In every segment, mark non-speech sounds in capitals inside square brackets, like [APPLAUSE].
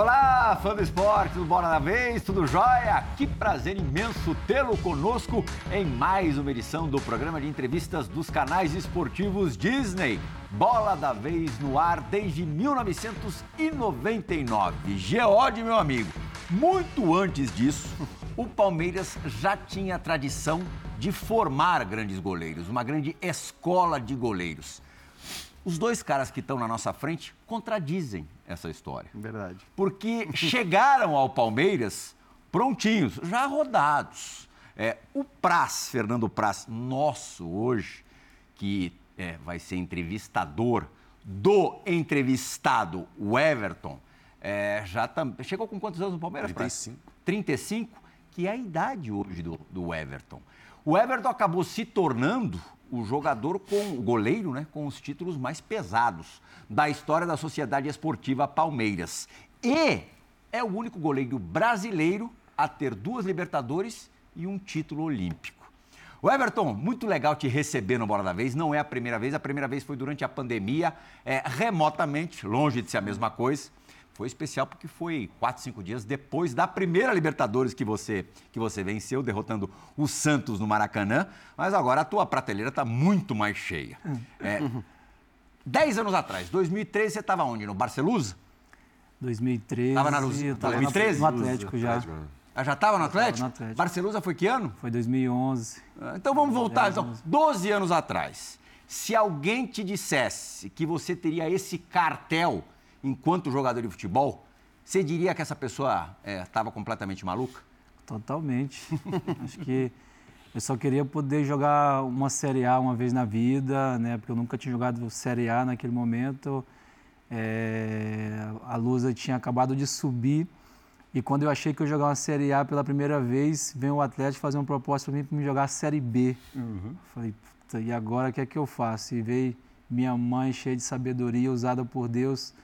Olá, fã do esporte, tudo bom da vez? Tudo jóia? Que prazer imenso tê-lo conosco em mais uma edição do programa de entrevistas dos canais esportivos Disney. Bola da vez no ar desde 1999. Geode, meu amigo. Muito antes disso, o Palmeiras já tinha a tradição de formar grandes goleiros, uma grande escola de goleiros. Os dois caras que estão na nossa frente contradizem essa história. Verdade. Porque [LAUGHS] chegaram ao Palmeiras prontinhos, já rodados. É, o Praz, Fernando Praz, nosso hoje, que é, vai ser entrevistador do entrevistado, o Everton, é, já tam... chegou com quantos anos no Palmeiras? 35. Praz? 35, que é a idade hoje do, do Everton. O Everton acabou se tornando o jogador com o goleiro, né, com os títulos mais pesados da história da Sociedade Esportiva Palmeiras. E é o único goleiro brasileiro a ter duas Libertadores e um título olímpico. O Everton, muito legal te receber no Bola da Vez. Não é a primeira vez, a primeira vez foi durante a pandemia, é, remotamente, longe de ser a mesma coisa. Foi especial porque foi quatro, cinco dias depois da primeira Libertadores que você, que você venceu, derrotando o Santos no Maracanã. Mas agora a tua prateleira está muito mais cheia. É, dez anos atrás, 2013, você estava onde? No Barcelusa? 2013. Estava na Luz. 2013? No Atlético já. Ah, já estava no Atlético? no Atlético. Barcelusa foi que ano? Foi 2011. Ah, Então vamos voltar. Então, 12 anos atrás. Se alguém te dissesse que você teria esse cartel enquanto jogador de futebol, você diria que essa pessoa estava completamente maluca? Totalmente. [LAUGHS] Acho que eu só queria poder jogar uma Série A uma vez na vida, né? Porque eu nunca tinha jogado Série A naquele momento. É, a Lusa tinha acabado de subir. E quando eu achei que eu ia jogar uma Série A pela primeira vez, veio o Atlético fazer uma proposta para mim para me jogar a Série B. Falei, "Puta, e agora o que é que eu faço? E veio minha mãe cheia de sabedoria, usada por Deus,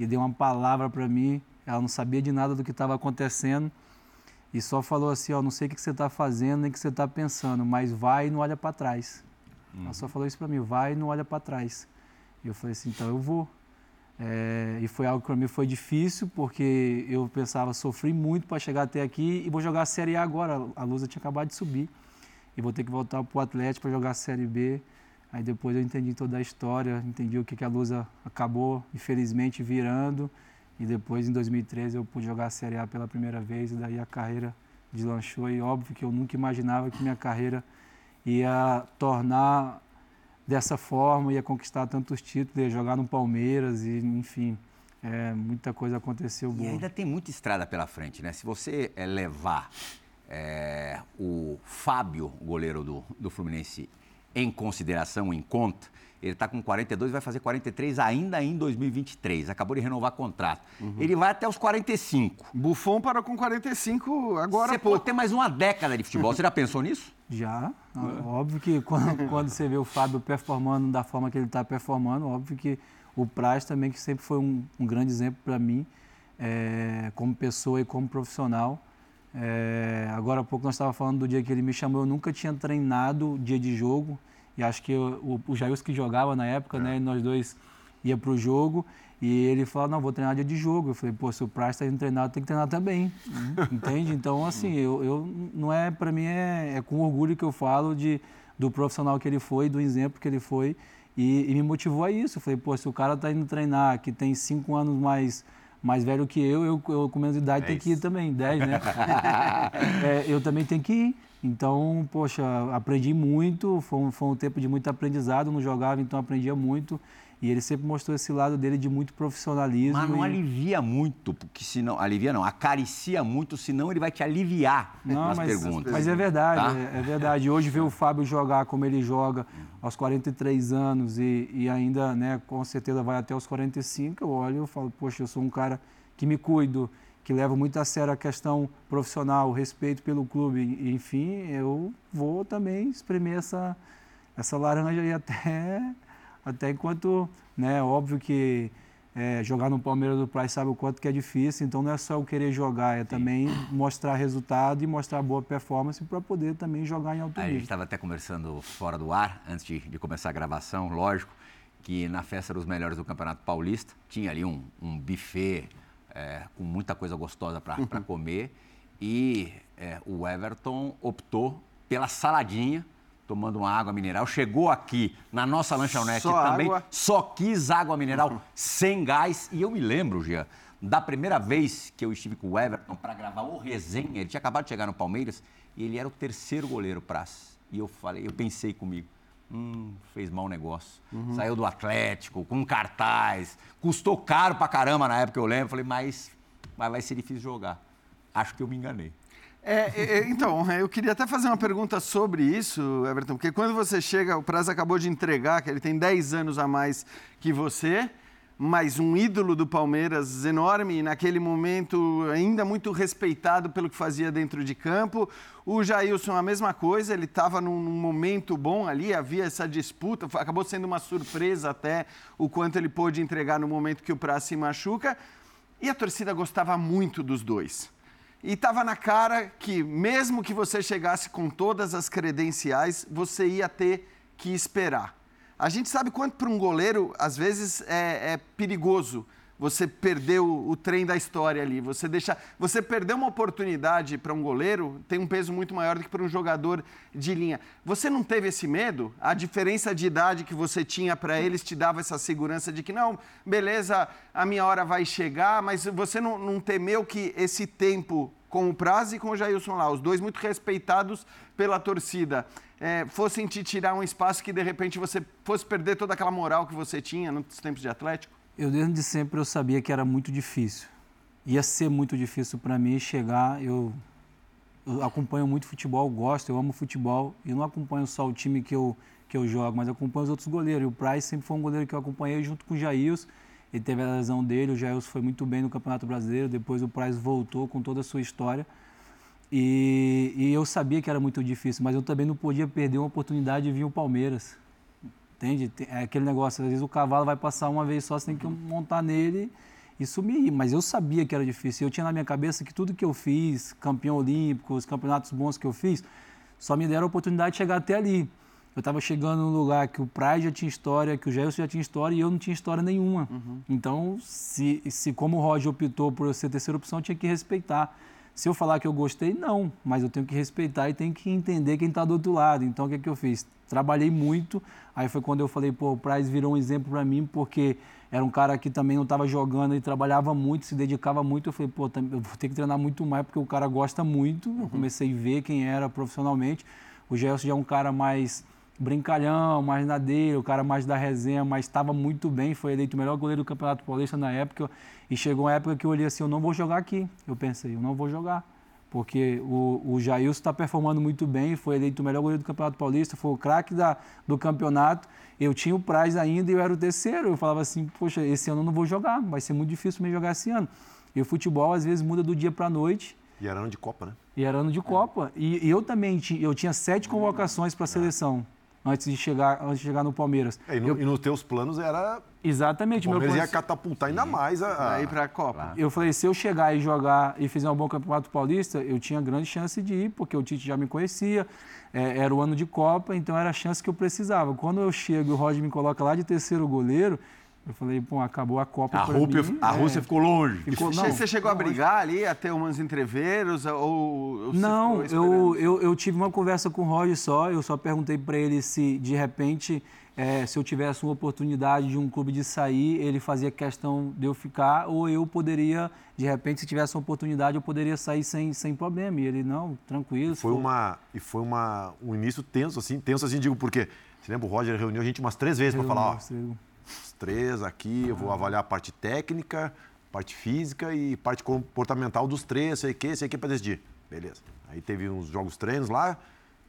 e deu uma palavra para mim. Ela não sabia de nada do que estava acontecendo. E só falou assim, ó, não sei o que você está fazendo, nem o que você está pensando, mas vai e não olha para trás. Ela só falou isso para mim, vai e não olha para trás. E eu falei assim, então eu vou. É, e foi algo que para mim foi difícil, porque eu pensava, sofri muito para chegar até aqui e vou jogar a Série A agora. A Lusa tinha acabado de subir. E vou ter que voltar para o Atlético para jogar a Série B. Aí depois eu entendi toda a história, entendi o que, que a Lusa acabou, infelizmente, virando. E depois, em 2013, eu pude jogar a Série A pela primeira vez. E daí a carreira deslanchou. E óbvio que eu nunca imaginava que minha carreira ia tornar dessa forma, ia conquistar tantos títulos, ia jogar no Palmeiras. E, enfim, é, muita coisa aconteceu E boa. ainda tem muita estrada pela frente, né? Se você eh, levar eh, o Fábio, goleiro do, do Fluminense, em consideração, em conta, ele está com 42 vai fazer 43 ainda em 2023. Acabou de renovar contrato. Ele vai até os 45. Buffon parou com 45 agora Você pode ter mais uma década de futebol. Você já pensou nisso? [LAUGHS] Já. Óbvio que quando, [LAUGHS] quando você vê o Fábio performando da forma que ele está performando, óbvio que o Praz também, que sempre foi um, um grande exemplo para mim, é, como pessoa e como profissional. É, agora há pouco nós estávamos falando do dia que ele me chamou, eu nunca tinha treinado dia de jogo, e acho que o, o Jailson que jogava na época, né, e nós dois ia para o jogo, e ele falou, não, vou treinar dia de jogo. Eu falei, pô, se o Praz está indo treinar, tem que treinar também, entende? Então, assim, eu, eu não é, para mim, é, é com orgulho que eu falo de, do profissional que ele foi, do exemplo que ele foi, e, e me motivou a isso. Eu falei, pô, se o cara está indo treinar, que tem cinco anos mais, mais velho que eu, eu, eu com menos idade tenho que ir também, 10, né? [LAUGHS] É, eu também tenho que ir. Então, poxa, aprendi muito, foi um, foi um tempo de muito aprendizado, não jogava, então aprendia muito. E ele sempre mostrou esse lado dele de muito profissionalismo. Mas não e- alivia muito, porque senão. Alivia não, acaricia muito, senão ele vai te aliviar Não, nas mas, perguntas. mas é verdade, Tá? é, é verdade. Hoje ver o Fábio jogar como ele joga aos 43 anos e, e ainda, né, com certeza vai até os 45, eu olho e falo, poxa, eu sou um cara que me cuido, que levo muito a sério a questão profissional, o respeito pelo clube, e, enfim, eu vou também espremer essa, essa laranja aí até, até enquanto, né, óbvio que é, jogar no Palmeiras do Praz sabe o quanto que é difícil, então não é só eu querer jogar, é também mostrar resultado e mostrar boa performance para poder também jogar em alto A gente nível. estava até conversando fora do ar, antes de, de começar a gravação, lógico, que na festa dos melhores do Campeonato Paulista tinha ali um, um buffet é, com muita coisa gostosa para comer. E é, o Everton optou pela saladinha, tomando uma água mineral. Chegou aqui na nossa lanchonete Só também, água? só quis água mineral sem gás. E eu me lembro, Jean, da primeira vez que eu estive com o Everton para gravar o resenha, ele tinha acabado de chegar no Palmeiras e ele era o terceiro goleiro Praz. E eu falei, eu pensei comigo, hum, fez mau negócio. Saiu do Atlético, com cartaz, custou caro pra caramba na época, eu lembro. Falei, mas, mas vai ser difícil jogar. Acho que eu me enganei. É, é, é, então, eu queria até fazer uma pergunta sobre isso, Everton, porque quando você chega, o Praz acabou de entregar que ele tem 10 anos a mais que você, mas um ídolo do Palmeiras enorme, e naquele momento ainda muito respeitado pelo que fazia dentro de campo. O Jailson, a mesma coisa, ele estava num, momento bom ali, havia essa disputa, acabou sendo uma surpresa até o quanto ele pôde entregar no momento que o Praz se machuca. E a torcida gostava muito dos dois. E estava na cara que, mesmo que você chegasse com todas as credenciais, você ia ter que esperar. A gente sabe quanto para um goleiro, às vezes, é, é perigoso você perder o, trem da história ali. Você deixa, você perder uma oportunidade para um goleiro tem um peso muito maior do que para um jogador de linha. Você não teve esse medo? A diferença de idade que você tinha para eles te dava essa segurança de que não, beleza, a minha hora vai chegar, mas você não, não temeu que esse tempo com o Praz e com o Jailson lá, os dois muito respeitados pela torcida, é, fossem te tirar um espaço que de repente você fosse perder toda aquela moral que você tinha nos tempos de Atlético? Eu desde sempre eu sabia que era muito difícil. Ia ser muito difícil para mim chegar. Eu, eu acompanho muito futebol, gosto, eu amo futebol e não acompanho só o time que eu que eu jogo, mas acompanho os outros goleiros. E o Price sempre foi um goleiro que eu acompanhei junto com o Jails. Ele teve a lesão dele, o Jails foi muito bem no Campeonato Brasileiro, depois o Price voltou com toda a sua história. E, e eu sabia que era muito difícil, mas eu também não podia perder uma oportunidade de vir o Palmeiras. Entende? É aquele negócio, às vezes o cavalo vai passar uma vez só, você tem que montar nele e sumir. Mas eu sabia que era difícil. Eu tinha na minha cabeça que tudo que eu fiz, campeão olímpico, os campeonatos bons que eu fiz, só me deram a oportunidade de chegar até ali. Eu estava chegando num lugar que o Praia já tinha história, que o Gelson já tinha história e eu não tinha história nenhuma. Então, se, se como o Roger optou por eu ser terceira opção, eu tinha que respeitar. Se eu falar que eu gostei, não, mas eu tenho que respeitar e tenho que entender quem está do outro lado. Então, o que, que eu fiz? Trabalhei muito, aí foi quando eu falei, pô, o Price virou um exemplo para mim, porque era um cara que também não estava jogando e trabalhava muito, se dedicava muito. Eu falei, pô, eu vou ter que treinar muito mais, porque o cara gosta muito. Eu comecei a ver quem era profissionalmente. O Gelson já é um cara mais brincalhão, mais na dele, o cara mais da resenha, mas estava muito bem, foi eleito o melhor goleiro do Campeonato Paulista na época. E chegou uma época que eu olhei assim, eu não vou jogar aqui. Eu pensei, eu não vou jogar. Porque o, o Jailson está performando muito bem, foi eleito o melhor goleiro do Campeonato Paulista, foi o craque da- do campeonato. Eu tinha o Praz ainda e eu era o terceiro. Eu falava assim, poxa, esse ano eu não vou jogar, vai ser muito difícil me jogar esse ano. E o futebol às vezes muda do dia para a noite. E era ano de Copa, né? E era ano de Copa. E, eu também eu tinha sete convocações para a seleção antes de chegar, antes de chegar no Palmeiras. É, e, no- Eu- e nos teus planos era. exatamente, O meu Palmeiras ia plano- catapultar ainda mais a. a- Aí para a Copa. eu falei, se eu chegar e jogar e fizer um bom campeonato paulista, eu tinha grande chance de ir, porque o Tite já me conhecia, é, era o ano de Copa, então era a chance que eu precisava. Quando eu chego e o Roger me coloca lá de terceiro goleiro, eu falei, pô, acabou a Copa A, Rúpia- mim. a É. Rússia ficou longe. Ficou- Você- não, você chegou a brigar ali, a ter umas entreveros? Ou, ou Não, eu, eu, eu tive uma conversa com o Roger só, eu só perguntei para ele se, de repente, eh, se eu tivesse uma oportunidade de um clube de sair, ele fazia questão de eu ficar, ou eu poderia, de repente, se tivesse uma oportunidade, eu poderia sair sem, sem problema. E ele, não, tranquilo. se Foi for- uma. E foi uma, um início tenso, assim. Tenso assim, digo, porque. Você lembra, o Roger reuniu a gente umas três vezes para falar, ó, três aqui, eu vou avaliar a parte técnica, parte física e parte comportamental dos três, sei o que, sei o que, para decidir. Beleza. Aí teve uns jogos treinos lá,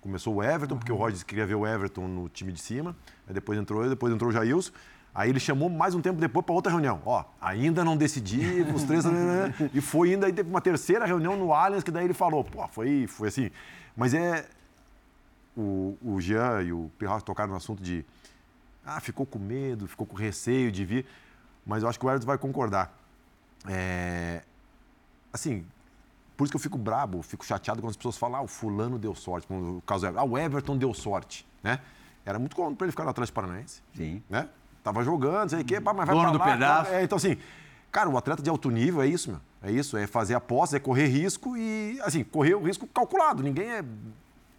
começou o Everton, porque o disse que queria ver o Everton no time de cima, aí depois entrou ele, depois entrou o Jailson, aí ele chamou mais um tempo depois para outra reunião. Ó, ainda não decidi, [LAUGHS] os três... né, e foi ainda, aí teve uma terceira reunião no Allianz, que daí ele falou, pô, foi, foi assim... Mas é... O, o Jean e o Pirraus tocaram no assunto de ah, ficou com medo, ficou com receio de vir, mas eu acho que o Everton vai concordar. É, assim, por isso que eu fico brabo, fico chateado quando as pessoas falam, ah, o fulano deu sorte, como o caso do Everton. Ah, o Everton deu sorte, né? Era muito comum para ele ficar no Atlético Paranaense, Sim. né? Tava jogando, sei o quê, pá, mas vai Dono pra do lá, pedaço. É, então, assim, Cara, o atleta de alto nível é isso, meu. É isso, é fazer apostas, é correr risco e, assim, correr o risco calculado. Ninguém é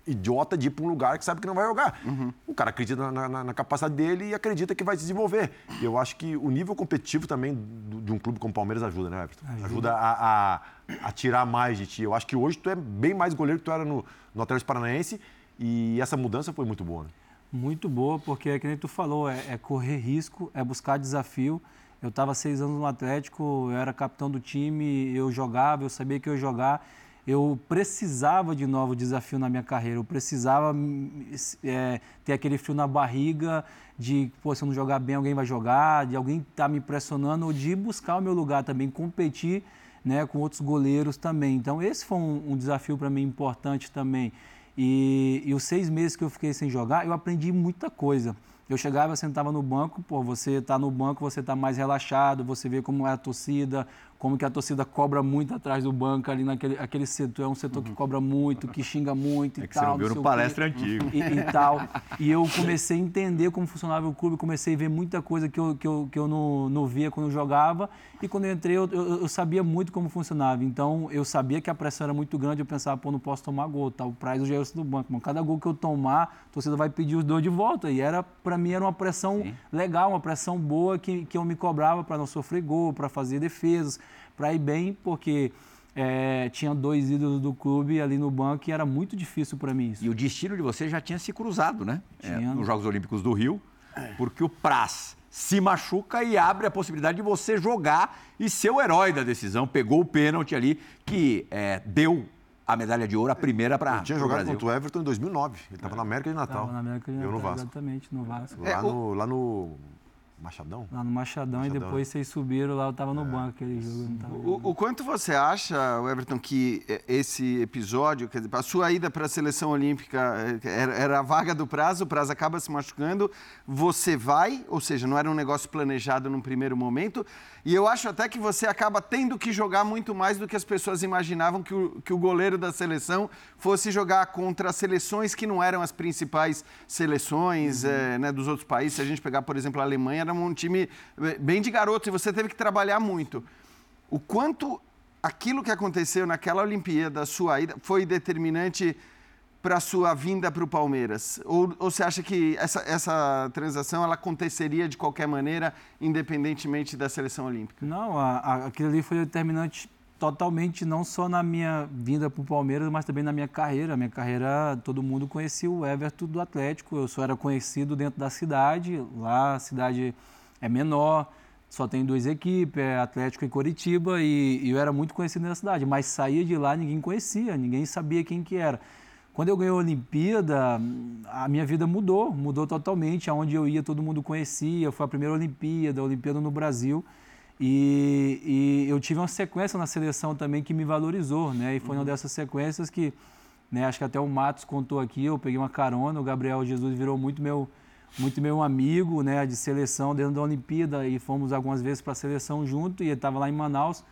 idiota de ir para um lugar que sabe que não vai jogar. Uhum. O cara acredita na, na, na, capacidade dele e acredita que vai se desenvolver. Eu acho que o nível competitivo também do, de um clube como o Palmeiras ajuda, né, Everton? Ajuda, ajuda a, a, a, tirar mais de ti. Eu acho que hoje tu é bem mais goleiro que tu era no, no Atlético Paranaense e essa mudança foi muito boa, né? Muito boa, porque é que nem tu falou, é, é correr risco, é buscar desafio. Eu estava seis anos no Atlético, eu era capitão do time, eu jogava, eu sabia que eu ia jogar eu precisava de novo desafio na minha carreira. Eu precisava é, ter aquele frio na barriga de, pô, se eu não jogar bem, alguém vai jogar, de alguém estar tá me impressionando, ou de buscar o meu lugar também, competir né, com outros goleiros também. Então, esse foi um, um desafio para mim importante também. E, e os seis meses que eu fiquei sem jogar, eu aprendi muita coisa. Eu chegava, sentava no banco, pô, você está no banco, você está mais relaxado, você vê como é a torcida, como que a torcida cobra muito atrás do banco ali naquele aquele setor, é um setor que uhum. cobra muito, que xinga muito é e que tal. Você não viu no palestra antigo. E, e, tal. E eu [LAUGHS] comecei a entender como funcionava o clube, comecei a ver muita coisa que eu, que eu, que eu não, não via quando eu jogava. E quando eu entrei, eu, eu, eu, sabia muito como funcionava. Então, eu sabia que a pressão era muito grande, eu pensava, pô, não posso tomar gol, tá? O prazo já é do banco. Mas cada gol que eu tomar, a torcida vai pedir os dois de volta. E era, para mim, era uma pressão Sim. legal, uma pressão boa que, que eu me cobrava para não sofrer gol, para fazer defesas para ir bem, porque é, tinha dois ídolos do clube ali no banco e era muito difícil para mim isso. E o destino de você já tinha se cruzado, né? É, nos Jogos Olímpicos do Rio, porque o Praz se machuca e abre a possibilidade de você jogar e ser o herói da decisão. Pegou o pênalti ali que é, deu a medalha de ouro, a primeira para Ele tinha jogado Brasil. contra o Everton em 2009. Ele estava é. na América de Natal. Estava na América de Natal, Eu no Vasco. exatamente, no Vasco. Lá, no, lá no Machadão? Lá no Machadão, Machadão, e depois vocês subiram lá, eu estava no é. banco aquele jogo. O, o, quanto você acha, Everton, que esse episódio, quer dizer, a sua ida para a seleção olímpica eh, era, era, a vaga do prazo, o prazo acaba se machucando, você vai, ou seja, não era um negócio planejado num primeiro momento, e eu acho até que você acaba tendo que jogar muito mais do que as pessoas imaginavam que o, que o goleiro da seleção fosse jogar contra seleções que não eram as principais seleções uhum. é, né, dos outros países. Se a gente pegar, por exemplo, a Alemanha, era um time eh, bem de garoto e você teve que trabalhar muito. O quanto aquilo que aconteceu naquela Olimpíada, sua ida, foi determinante para sua vinda para o Palmeiras? Ou, ou, você acha que essa, essa transação ela aconteceria de qualquer maneira, independentemente da seleção olímpica? Não, a, a, aquilo ali foi determinante totalmente, não só na minha vinda para o Palmeiras, mas também na minha carreira. A minha carreira, todo mundo conhecia o Everton do Atlético, eu só era conhecido dentro da cidade, lá a cidade é menor, só tem duas equipes, é Atlético e Coritiba, e, e eu era muito conhecido na cidade, mas saía de lá, ninguém conhecia, ninguém sabia quem que era. Quando eu ganhei a Olimpíada, a minha vida mudou, mudou totalmente. Aonde eu ia, todo mundo conhecia. Foi a primeira Olimpíada, a Olimpíada no Brasil. E, e, eu tive uma sequência na seleção também que me valorizou, né? E foi uma uhum. dessas sequências que, né, acho que até o Matos contou aqui, eu peguei uma carona, o Gabriel Jesus virou muito meu, muito meu amigo, né, de seleção dentro da Olimpíada e fomos algumas vezes para a seleção junto e ele estava lá em Manaus.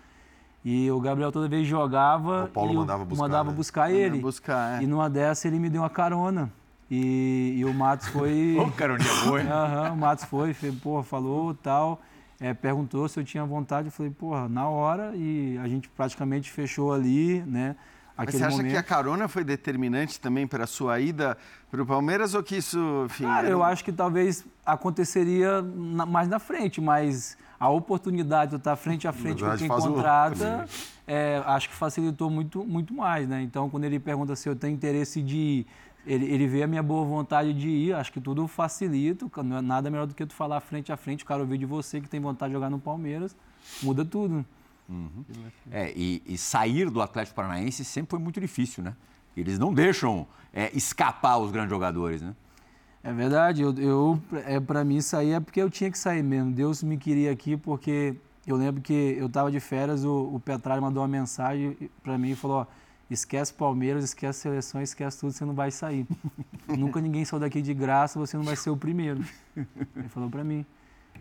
E o Gabriel toda vez jogava. O Paulo e mandava buscar. Mandava né? buscar ele. Buscar, é. E numa dessa ele me deu uma carona. E, e o Matos foi. [LAUGHS] Ô, caroninha boa, Aham, o Matos foi, foi porra, falou tal. É, perguntou se eu tinha vontade. Eu falei, porra, na hora. E a gente praticamente fechou ali, né? Mas você acha momento. que a carona foi determinante também para a sua ida para o Palmeiras ou que isso, enfim... Cara, era... eu acho que talvez aconteceria na, mais na frente, mas a oportunidade de estar frente a frente com quem contrata, o... é, acho que facilitou muito, muito mais, né? Então, quando ele pergunta se eu tenho interesse de ir, ele, ele vê a minha boa vontade de ir, acho que tudo facilita, não é nada melhor do que tu falar frente a frente, o cara ouvir de você que tem vontade de jogar no Palmeiras, muda tudo. Uhum. É, e, e, sair do Atlético Paranaense sempre foi muito difícil, né? Eles não deixam é, escapar os grandes jogadores, né? É verdade, eu, eu é, para mim sair é porque eu tinha que sair mesmo. Deus me queria aqui porque eu lembro que eu estava de férias, o, o Petralho mandou uma mensagem para mim e falou: ó, esquece Palmeiras, esquece seleção, esquece tudo, você não vai sair. [LAUGHS] Nunca ninguém saiu daqui de graça, você não vai ser o primeiro. Ele falou para mim.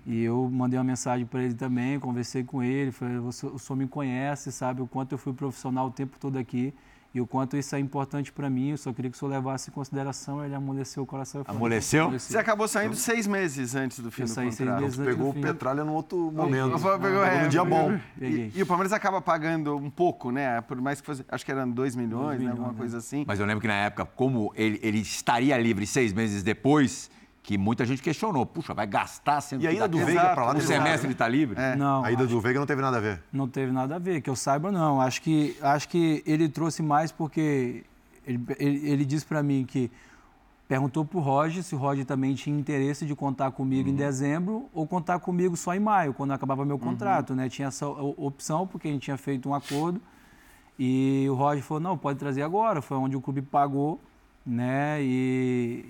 E eu mandei uma mensagem para ele também, conversei com ele, falei, o senhor me conhece, sabe o quanto eu fui profissional o tempo todo aqui. E o quanto isso é importante para mim. Eu só queria que o senhor levasse em consideração. Ele amoleceu o coração. Amoleceu? Você acabou saindo seis meses antes do fim eu do saí contrato. Seis meses antes pegou o Petralha num outro momento. Pegou, é, num dia bom. E, e, o Palmeiras acaba pagando um pouco, né? Por mais que fosse, acho que eram dois milhões, dois né? alguma né? coisa assim. Mas eu lembro que na época, como ele, ele estaria livre seis meses depois que muita gente questionou. Puxa, vai gastar sendo E a ida do Veiga para lá no semestre ele está livre? É. Não. A ida do Veiga não teve nada a ver. Não teve nada a ver, que eu saiba não. Acho que acho que ele trouxe mais porque ele, ele, ele disse para mim que perguntou para o Roger se o Roger também tinha interesse de contar comigo uhum. em dezembro ou contar comigo só em maio, quando acabava meu uhum. contrato, uhum. né? Tinha essa opção porque a gente tinha feito um acordo e o Roger falou não, pode trazer agora. Foi onde o clube pagou né? E,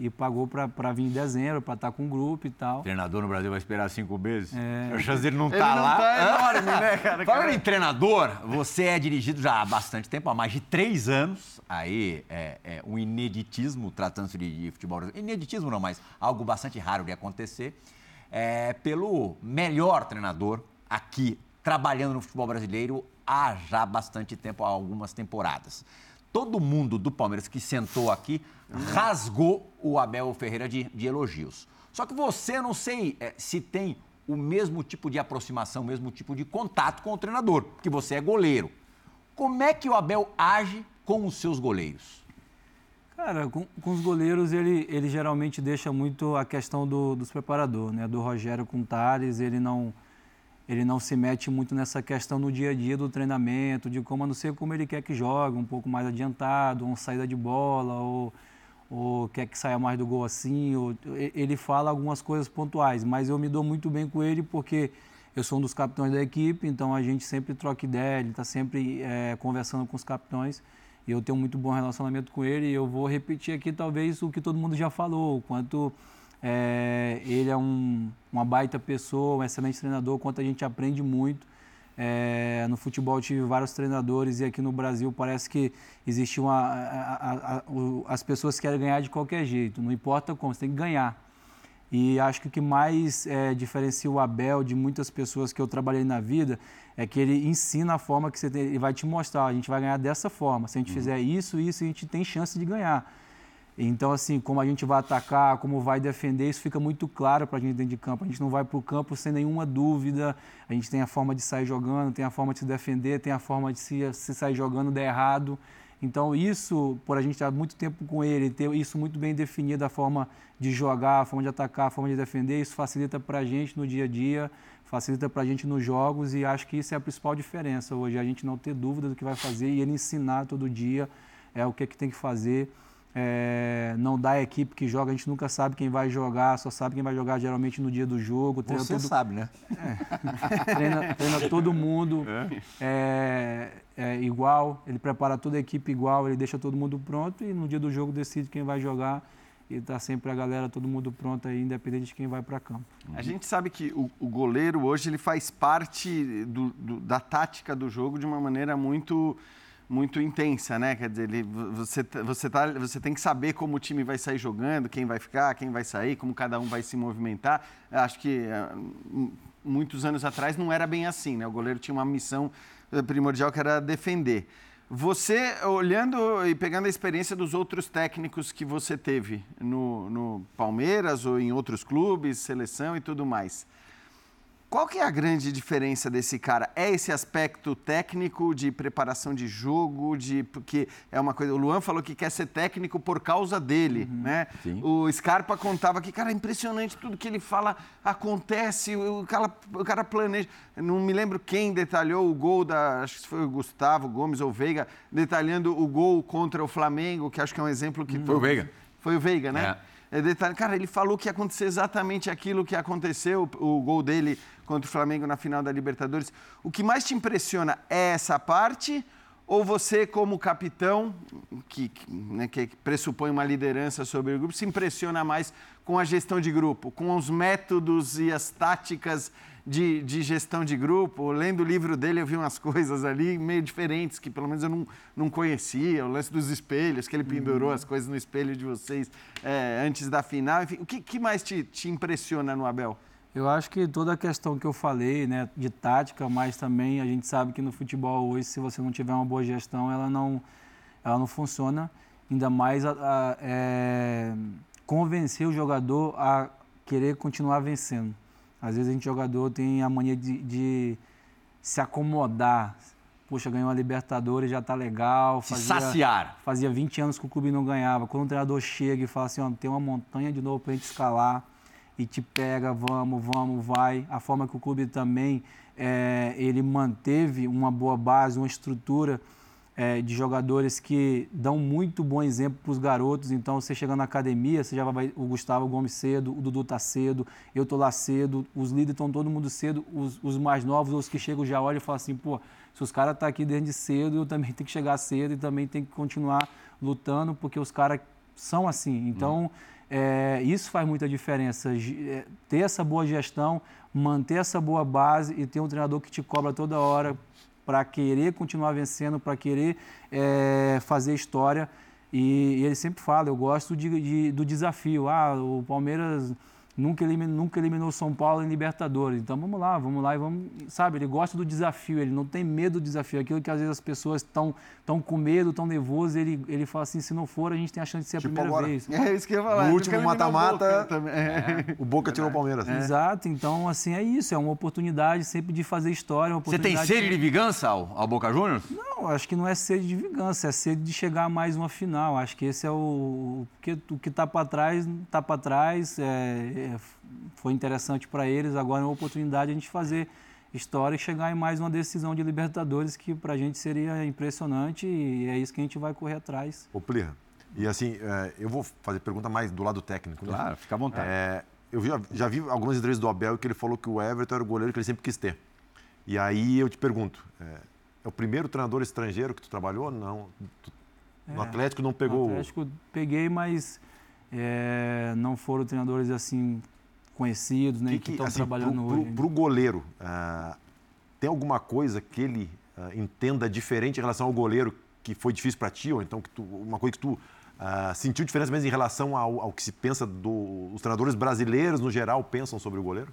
e, e pagou para vir em dezembro, para estar tá com o grupo e tal. O treinador no Brasil vai esperar cinco meses? É. A chance dele não estar tá lá. Tá enorme, né, [LAUGHS] cara? Falando em treinador, você é dirigido já há bastante tempo, há mais de três anos. Aí é, é um ineditismo, tratando-se de, de futebol brasileiro. Ineditismo não, mas algo bastante raro de acontecer. É, pelo melhor treinador aqui, trabalhando no futebol brasileiro há já bastante tempo, há algumas temporadas todo mundo do Palmeiras que sentou aqui rasgou o Abel Ferreira de, de elogios. Só que você, não sei é, se tem o mesmo tipo de aproximação, o mesmo tipo de contato com o treinador, porque você é goleiro. Como é que o Abel age com os seus goleiros? Cara, com, com os goleiros ele, ele geralmente deixa muito a questão do, dos preparadores, né? Do Rogério com o ele não ele não se mete muito nessa questão no dia a dia do treinamento, de como, a não ser como ele quer que jogue, um pouco mais adiantado, uma saída de bola, ou, ou quer que saia mais do gol assim. Ou, ele fala algumas coisas pontuais, mas eu me dou muito bem com ele porque eu sou um dos capitães da equipe, então a gente sempre troca ideia, ele está sempre é, conversando com os capitães e eu tenho muito bom relacionamento com ele. E eu vou repetir aqui talvez o que todo mundo já falou, o quanto é, ele é um, uma baita pessoa, um excelente treinador, quanto a gente aprende muito. É, no futebol tive vários treinadores e aqui no Brasil parece que existe uma. A, a, a, as pessoas querem ganhar de qualquer jeito, não importa como, você tem que ganhar. E acho que o que mais é, diferencia o Abel de muitas pessoas que eu trabalhei na vida é que ele ensina a forma que você tem, ele vai te mostrar, a gente vai ganhar dessa forma. Se a gente uhum. fizer isso, isso, a gente tem chance de ganhar. Então, assim, como a gente vai atacar, como vai defender, isso fica muito claro para a gente dentro de campo. A gente não vai para o campo sem nenhuma dúvida. A gente tem a forma de sair jogando, tem a forma de se defender, tem a forma de se, se sair jogando der errado. Então, isso, por a gente estar muito tempo com ele, ter isso muito bem definido, a forma de jogar, a forma de atacar, a forma de defender, isso facilita para a gente no dia a dia, facilita para a gente nos jogos e acho que isso é a principal diferença hoje, a gente não ter dúvida do que vai fazer e ele ensinar todo dia é o que, é que tem que fazer é, não dá a equipe que joga, a gente nunca sabe quem vai jogar, só sabe quem vai jogar geralmente no dia do jogo. Treina Você todo... sabe, né? É, treina, treina, todo mundo é. é. igual, ele prepara toda a equipe igual, ele deixa todo mundo pronto e no dia do jogo decide quem vai jogar e está sempre a galera, todo mundo pronto aí, independente de quem vai para campo. A gente sabe que o, o, goleiro hoje ele faz parte do, do, da tática do jogo de uma maneira muito muito intensa, né? Quer dizer, ele, você, você, tá, você tem que saber como o time vai sair jogando, quem vai ficar, quem vai sair, como cada um vai se movimentar. Acho que ah, muitos anos atrás não era bem assim, né? O goleiro tinha uma missão eh, primordial que era defender. Você, olhando e pegando a experiência dos outros técnicos que você teve no, no Palmeiras ou em outros clubes, seleção e tudo mais, qual que é a grande diferença desse cara? É esse aspecto técnico de preparação de jogo, de porque é uma coisa. O Luan falou que quer ser técnico por causa dele, uhum, né? Sim. O Scarpa contava que cara é impressionante tudo que ele fala acontece, o cara, o cara planeja. Não me lembro quem detalhou o gol da, acho que foi o Gustavo Gomes ou Veiga, detalhando o gol contra o Flamengo, que acho que é um exemplo que uhum. foi o Veiga. Foi o Veiga, né? É. É detalhe, cara, ele falou que ia acontecer exatamente aquilo que aconteceu, o gol dele contra o Flamengo na final da Libertadores. O que mais te impressiona é essa parte? Ou você, como capitão, que, né, que pressupõe uma liderança sobre o grupo, se impressiona mais com a gestão de grupo, com os métodos e as táticas de, de, gestão de grupo. Lendo o livro dele, eu vi umas [LAUGHS] coisas ali meio diferentes, que pelo menos eu não, não conhecia. O lance dos espelhos, que ele pendurou uhum. as coisas no espelho de vocês é, antes da final. Enfim, o que, que mais te, te, impressiona no Abel? Eu acho que toda a questão que eu falei, né, de tática, mas também a gente sabe que no futebol hoje, se você não tiver uma boa gestão, ela não, ela não funciona. Ainda mais a, a, é, convencer o jogador a querer continuar vencendo. Às vezes a gente jogador tem a mania de, de se acomodar. Poxa, ganhou a Libertadores, já tá legal. Fazia, se saciar. Fazia 20 anos que o clube não ganhava. Quando o treinador chega e fala assim, ó, tem uma montanha de novo para a gente escalar e te pega, vamos, vamos, vai. A forma que o clube também é, ele manteve uma boa base, uma estrutura é, de jogadores que dão muito bom exemplo para os garotos. Então, você chega na academia, você já vai o Gustavo Gomes cedo, o Dudu tá cedo, eu tô lá cedo, os líderes estão todo mundo cedo, os, os, mais novos, os que chegam já olham e falam assim, pô, se os caras estão tá aqui desde cedo, eu também [LAUGHS] tenho que chegar cedo e também tenho que continuar lutando, porque os caras são assim. Então, hum é, isso faz muita diferença. É, ter essa boa gestão, manter essa boa base e ter um treinador que te cobra toda hora para querer continuar vencendo, para querer é, fazer história. E, e, ele sempre fala, eu gosto de, de, do desafio. Ah, o Palmeiras nunca eliminou, nunca eliminou São Paulo em Libertadores. Então vamos lá, vamos lá e vamos. Sabe, ele gosta do desafio, ele não tem medo do desafio. Aquilo que às vezes as pessoas estão tão com medo, estão nervosas, ele, ele fala assim: se não for, a gente tem a chance de ser tipo a primeira agora. vez. [LAUGHS] É isso que eu ia falar. No último mata-mata, é. o Boca tirou o Palmeiras. É. Exato, então assim é isso, é uma oportunidade sempre de fazer história. Você tem sede de vingança ao, ao Boca Juniors? Não, acho que não é sede de vingança, é sede de chegar a mais uma final. Acho que esse é o. O que está para trás, está para trás. É, é foi interessante para eles. Agora é uma oportunidade de a gente fazer história e chegar em mais uma decisão de Libertadores que para a gente seria impressionante e é isso que a gente vai correr atrás. Ô, Plirra, e assim, é, eu vou fazer pergunta mais do lado técnico. Né? Claro, fica à vontade. É, eu já, já, vi algumas entrevistas do Abel que ele falou que o Everton era o goleiro que ele sempre quis ter. E aí eu te pergunto, é, é o primeiro treinador estrangeiro que tu trabalhou? Não. Tu, no é, Atlético não pegou... No Atlético peguei, mas é, não foram treinadores assim conhecidos, né, que, que estão assim, trabalhando pro, hoje. Para o goleiro, uh, tem alguma coisa que ele uh, entenda diferente em relação ao goleiro que foi difícil para ti, ou então que tu, uma coisa que tu uh, sentiu diferença mesmo em relação ao, ao que se pensa dos treinadores brasileiros no geral pensam sobre o goleiro?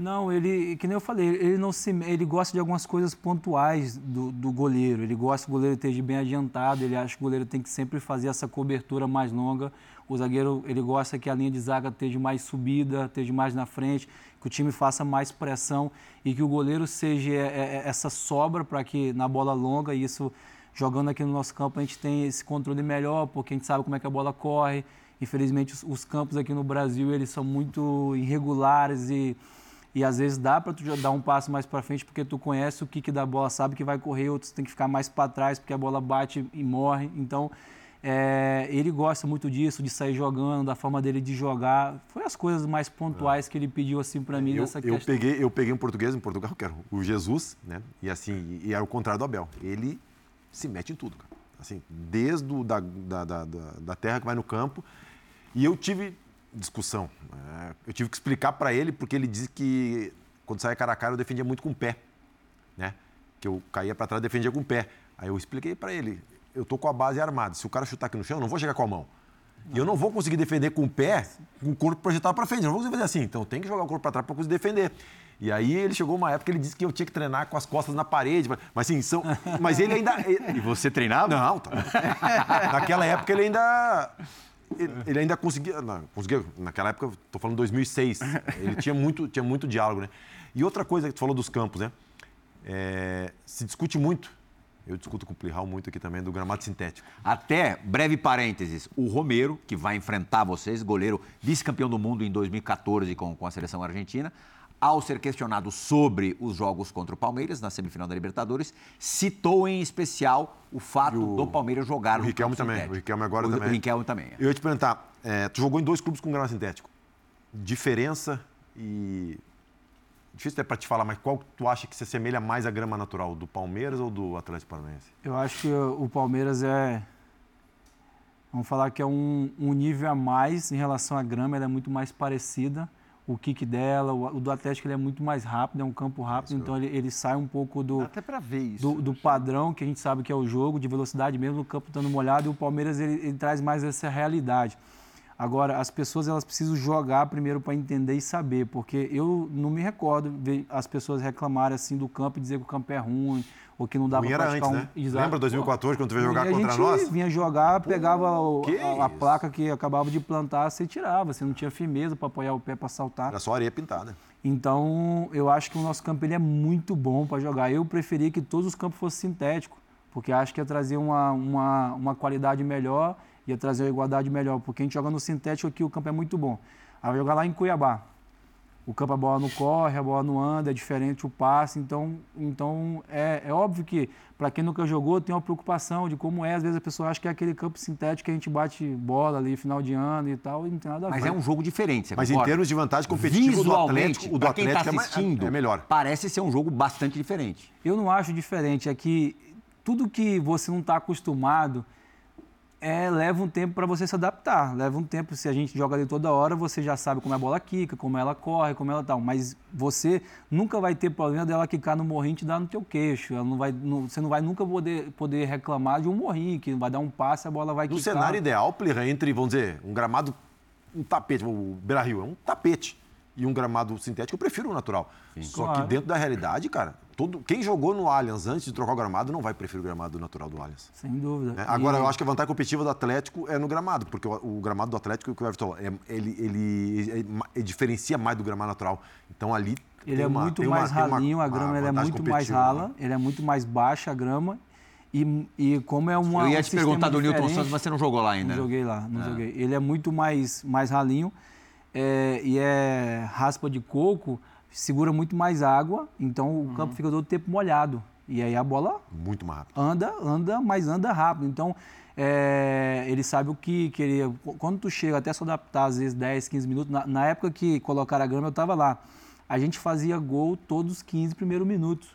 Não, ele, que nem eu falei, ele não se, ele gosta de algumas coisas pontuais do, do goleiro. Ele gosta que o goleiro esteja bem adiantado, ele acha que o goleiro tem que sempre fazer essa cobertura mais longa. O zagueiro, ele gosta que a linha de zaga esteja mais subida, esteja mais na frente, que o time faça mais pressão e que o goleiro seja é, é, é, essa sobra para que na bola longa, e isso jogando aqui no nosso campo a gente tem esse controle melhor, porque a gente sabe como é que a bola corre. Infelizmente os, os campos aqui no Brasil, eles são muito irregulares e e às vezes dá para tu dar um passo mais para frente porque tu conhece o que da bola, sabe que vai correr, outros tem que ficar mais para trás porque a bola bate e morre. Então, é, ele gosta muito disso, de sair jogando, da forma dele de jogar. Foi as coisas mais pontuais que ele pediu assim para mim eu, nessa eu questão. Peguei, eu peguei um português em Portugal, que era o Jesus, né? E assim, e era o contrário do Abel. Ele se mete em tudo, cara. Assim, desde o, da, da, da, da terra que vai no campo. E eu tive discussão. É, eu tive que explicar para ele porque ele disse que quando saía cara a cara eu defendia muito com o pé, né? Que eu caía para trás defendia com o pé. Aí eu expliquei para ele, eu tô com a base armada. Se o cara chutar aqui no chão, eu não vou chegar com a mão. E eu não vou conseguir defender com o pé, com o corpo projetado para frente. Eu não vou conseguir fazer assim. Então tem que jogar o corpo para trás para conseguir defender. E aí ele chegou uma época que ele disse que eu tinha que treinar com as costas na parede. Mas assim, são. Mas ele ainda. E [LAUGHS] você treinava? Não, tá. Naquela época ele ainda ele ainda conseguia, não, conseguia, naquela época, estou falando 2006, ele tinha muito, tinha muito diálogo, né? E outra coisa que tu falou dos campos, né? É, se discute muito, eu discuto com o Plihal muito aqui também, do gramado sintético. Até, breve parênteses, o Romero, que vai enfrentar vocês, goleiro vice-campeão do mundo em 2014 com, com a seleção argentina, ao ser questionado sobre os jogos contra o Palmeiras na semifinal da Libertadores, citou em especial o fato o, do Palmeiras jogar o no Riquelme também. Sintético. O Riquelme agora o, também. O Riquelme também. É. Eu ia te perguntar, é, tu jogou em dois clubes com grama sintético. Diferença e difícil até para te falar, mas qual tu acha que se assemelha mais à grama natural, do Palmeiras ou do Atlético Paranaense? Eu acho que o Palmeiras é, vamos falar que é um, um nível a mais em relação à grama, ela é muito mais parecida o kick dela. O, o do Atlético ele é muito mais rápido, é um campo rápido, isso. então ele, ele, sai um pouco do, até ver isso, do, do, padrão que a gente sabe que é o jogo, de velocidade mesmo, o campo estando molhado, e o Palmeiras ele, ele traz mais essa realidade. Agora, as pessoas elas precisam jogar primeiro para entender e saber, porque eu não me recordo ver as pessoas reclamarem assim do campo e dizer que o campo é ruim ou que não dá para praticar antes, um... né? Exato. Lembra 2014 quando tu veio jogar e contra nós? A gente vinha jogar, pegava Pô, a, a, placa que acabava de plantar, você tirava, você não tinha firmeza para apoiar o pé para saltar. Era só areia pintada. Então, eu acho que o nosso campo ele é muito bom para jogar. Eu preferia que todos os campos fossem sintéticos, porque acho que ia trazer uma, uma, uma qualidade melhor ia trazer uma igualdade melhor, porque a gente joga no sintético aqui, o campo é muito bom. Aí vai jogar lá em Cuiabá. O campo, a bola não corre, a bola não anda, é diferente o passe. Então, então é, é óbvio que, para quem nunca jogou, tem uma preocupação de como é. Às vezes a pessoa acha que é aquele campo sintético que a gente bate bola ali, final de ano e tal, e não tem nada a ver. Mas é um jogo diferente, Mas em termos de vantagem competitiva, do Atlético, o do quem Atlético tá assistindo, é, é melhor. Parece ser um jogo bastante diferente. Eu não acho diferente. É que tudo que você não está acostumado é, leva um tempo para você se adaptar. Leva um tempo, se a gente joga ali toda hora, você já sabe como a bola quica, como ela corre, como ela tal. Mas você nunca vai ter problema dela quicar no morrinho e te dar no teu queixo. Ela não vai, não, você não vai nunca poder, poder reclamar de um morrinho, que vai dar um passe a bola vai no quicar. No cenário ideal, Plirra, entre, vamos dizer, um gramado, um tapete, o Beira-Rio é um tapete e um gramado sintético, eu prefiro o natural. Sim. Só claro. que dentro da realidade, cara, todo, quem jogou no Allianz antes de trocar o gramado não vai preferir o gramado natural do Allianz. Sem dúvida. É, agora, e... eu acho que a vantagem competitiva do Atlético é no gramado, porque o, o gramado do Atlético, que o Everton é, ele, ele, ele, ele, diferencia mais do gramado natural. Então, ali. Ele é uma, muito mais uma, ralinho, uma, a grama é muito mais rala, né? ele é muito mais baixa a grama. E, e como é uma. Eu ia te perguntar do Newton Santos, mas você não jogou lá ainda. Não joguei lá, não é. joguei. Ele é muito mais, mais ralinho é, e é raspa de coco segura muito mais água, então o uhum. campo fica todo o tempo molhado. E aí a bola muito mais rápido. anda, anda, mas anda rápido. Então é, ele sabe o que queria. Quando tu chega até se adaptar, às vezes 10, 15 minutos, na, na época que colocaram a grama, eu estava lá. A gente fazia gol todos os 15 primeiros minutos.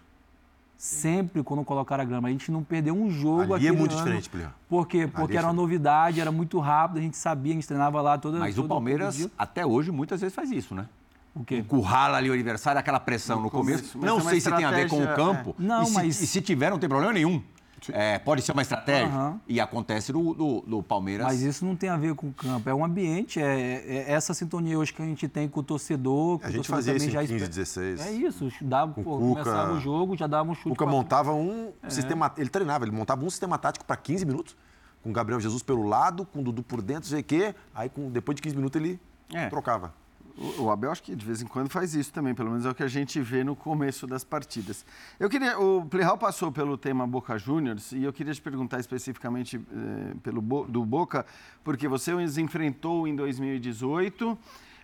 Sempre quando colocaram a grama. A gente não perdeu um jogo aqui. é muito ano. diferente, Plio. Por quê? Porque era uma novidade, era muito rápido, a gente sabia, a gente treinava lá toda Mas o Palmeiras, até hoje, muitas vezes faz isso, né? O quê? Encurrala ali o adversário, aquela pressão no, no começo. Não sei se tem a ver com o campo. É. Não, e, mas... se, e se tiver, não tem problema nenhum. É, pode ser uma estratégia. Uhum. E acontece no, no, no, Palmeiras. Mas isso não tem a ver com o campo. É um ambiente, é, é essa sintonia hoje que a gente tem com o torcedor. a gente fazia isso em 15, 16. É isso. Dava, pô, Cuca, começava o jogo, já dava um chute. O Cuca montava um é. sistema. Ele treinava, ele montava um sistema tático para 15 minutos, com o Gabriel Jesus pelo lado, com o Dudu por dentro, sei o quê. Aí com, depois de 15 minutos ele é. trocava. O Abel acho que de vez em quando faz isso também, pelo menos é o que a gente vê no começo das partidas. Eu queria, o Plihal passou pelo tema Boca Juniors e eu queria te perguntar especificamente eh, pelo do Boca, porque você os enfrentou em 2018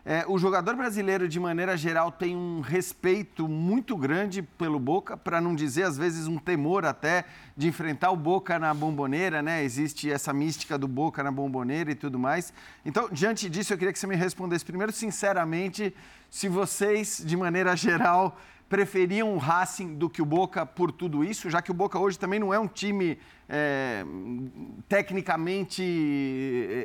é, o jogador brasileiro, de maneira geral, tem um respeito muito grande pelo Boca, para não dizer, às vezes, um temor até de enfrentar o Boca na bomboneira, né? Existe essa mística do Boca na bomboneira e tudo mais. Então, diante disso, eu queria que você me respondesse primeiro, sinceramente, se vocês, de maneira geral, preferiam o Racing do que o Boca por tudo isso, já que o Boca hoje também não é um time é, tecnicamente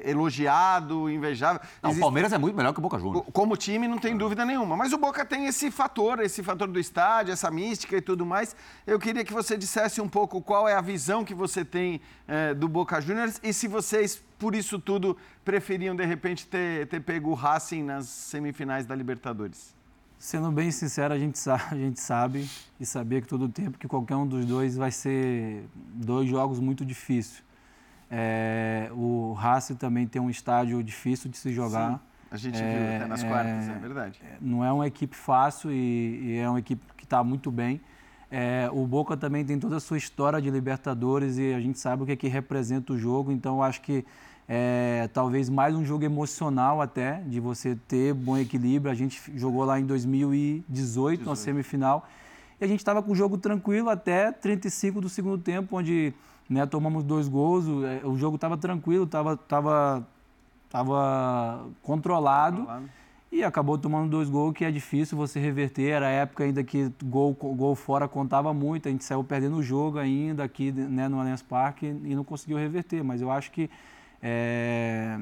elogiado, invejável. Não, Existe... O Palmeiras é muito melhor que o Boca Juniors. Como time, não tem dúvida nenhuma. Mas o Boca tem esse fator, esse fator do estádio, essa mística e tudo mais. Eu queria que você dissesse um pouco qual é a visão que você tem é, do Boca Juniors e se vocês, por isso tudo, preferiam, de repente, ter, ter pego o Racing nas semifinais da Libertadores. Sendo bem sincero, a gente, sabe, [LAUGHS] a gente sabe e sabia que todo o tempo que qualquer um dos dois vai ser dois jogos muito difíceis. É, o Racing também tem um estádio difícil de se jogar. Sim, a gente é, viu até nas quartas, é, é verdade. É, não é uma equipe fácil e, e é uma equipe que está muito bem. É, o Boca também tem toda a sua história de Libertadores e a gente sabe o que, é que representa o jogo, então eu acho que é, talvez mais um jogo emocional até, de você ter bom equilíbrio. A gente jogou lá em 2018, 18. na semifinal, e a gente estava com o jogo tranquilo até 35 do segundo tempo, onde né, tomamos dois gols, o, é, o jogo estava tranquilo, estava tava, tava controlado, controlado, e acabou tomando dois gols, que é difícil você reverter. Era a época ainda que gol, gol fora contava muito, a gente saiu perdendo o jogo ainda aqui né, no Allianz Parque e não conseguiu reverter, mas eu acho que é,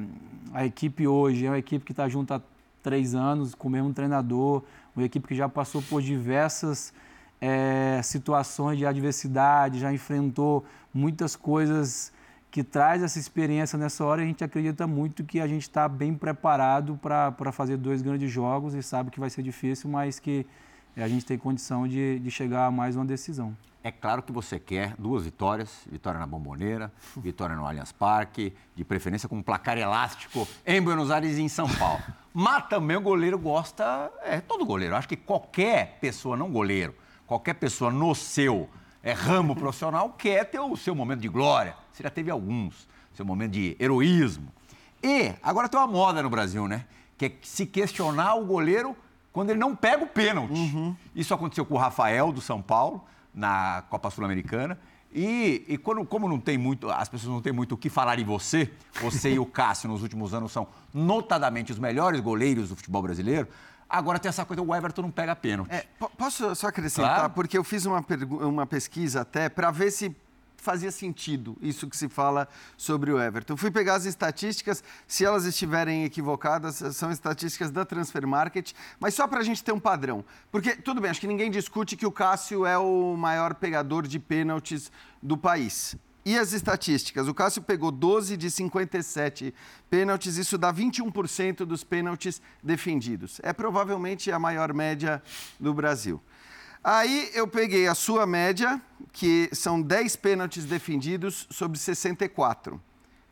a equipe hoje é uma equipe que está junto há três anos, com o mesmo treinador, uma equipe que já passou por diversas é, situações de adversidade, já enfrentou muitas coisas que traz essa experiência nessa hora, a gente acredita muito que a gente está bem preparado para fazer dois grandes jogos e sabe que vai ser difícil, mas que a gente tem condição de, de chegar a mais uma decisão. É claro que você quer duas vitórias, vitória na Bomboneira, [LAUGHS] vitória no Allianz Parque, de preferência com um placar elástico em Buenos Aires e em São Paulo. [LAUGHS] Mas também o goleiro gosta, é todo goleiro, acho que qualquer pessoa, não goleiro, qualquer pessoa no seu é, ramo profissional quer ter o seu momento de glória. Você já teve alguns, seu momento de heroísmo. E agora tem uma moda no Brasil, né? Que é se questionar o goleiro quando ele não pega o pênalti. Uhum. Isso aconteceu com o Rafael do São Paulo na Copa Sul-Americana. E, e quando, como não tem muito, as pessoas não têm muito o que falar em você, você e o Cássio nos últimos anos são notadamente os melhores goleiros do futebol brasileiro. Agora tem essa coisa, o Everton não pega pênalti. É, posso só acrescentar? Claro. Porque eu fiz uma, uma pesquisa até para ver se fazia sentido isso que se fala sobre o Everton. Fui pegar as estatísticas, se elas estiverem equivocadas, são estatísticas da Transfer Market, mas só para a gente ter um padrão. Porque, tudo bem, acho que ninguém discute que o Cássio é o maior pegador de pênaltis do país. E as estatísticas? O Cássio pegou 12 de 57 pênaltis, isso dá 21% dos pênaltis defendidos. É provavelmente a maior média do Brasil. Aí eu peguei a sua média, que são 10 pênaltis defendidos sobre 64,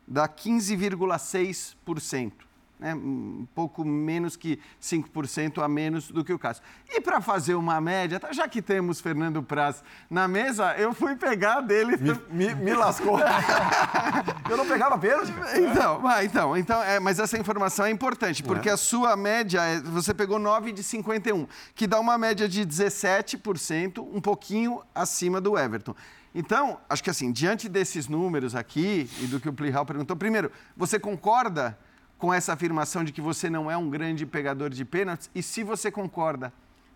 dá 15,6% né, um pouco menos que 5% a menos do que o caso. E para fazer uma média, tá, já que temos Fernando Praz na mesa, eu fui pegar dele. Me, me, me lascou. [LAUGHS] eu não pegava pênalti. Então, então, então é, mas essa informação é importante, porque é. a sua média, é, você pegou 9 de 51, que dá uma média de 17%, um pouquinho acima do Everton. Então, acho que assim, diante desses números aqui e do que o Plihal perguntou, primeiro, você concorda com essa afirmação de que você não é um grande pegador de pênaltis? E se você concorda,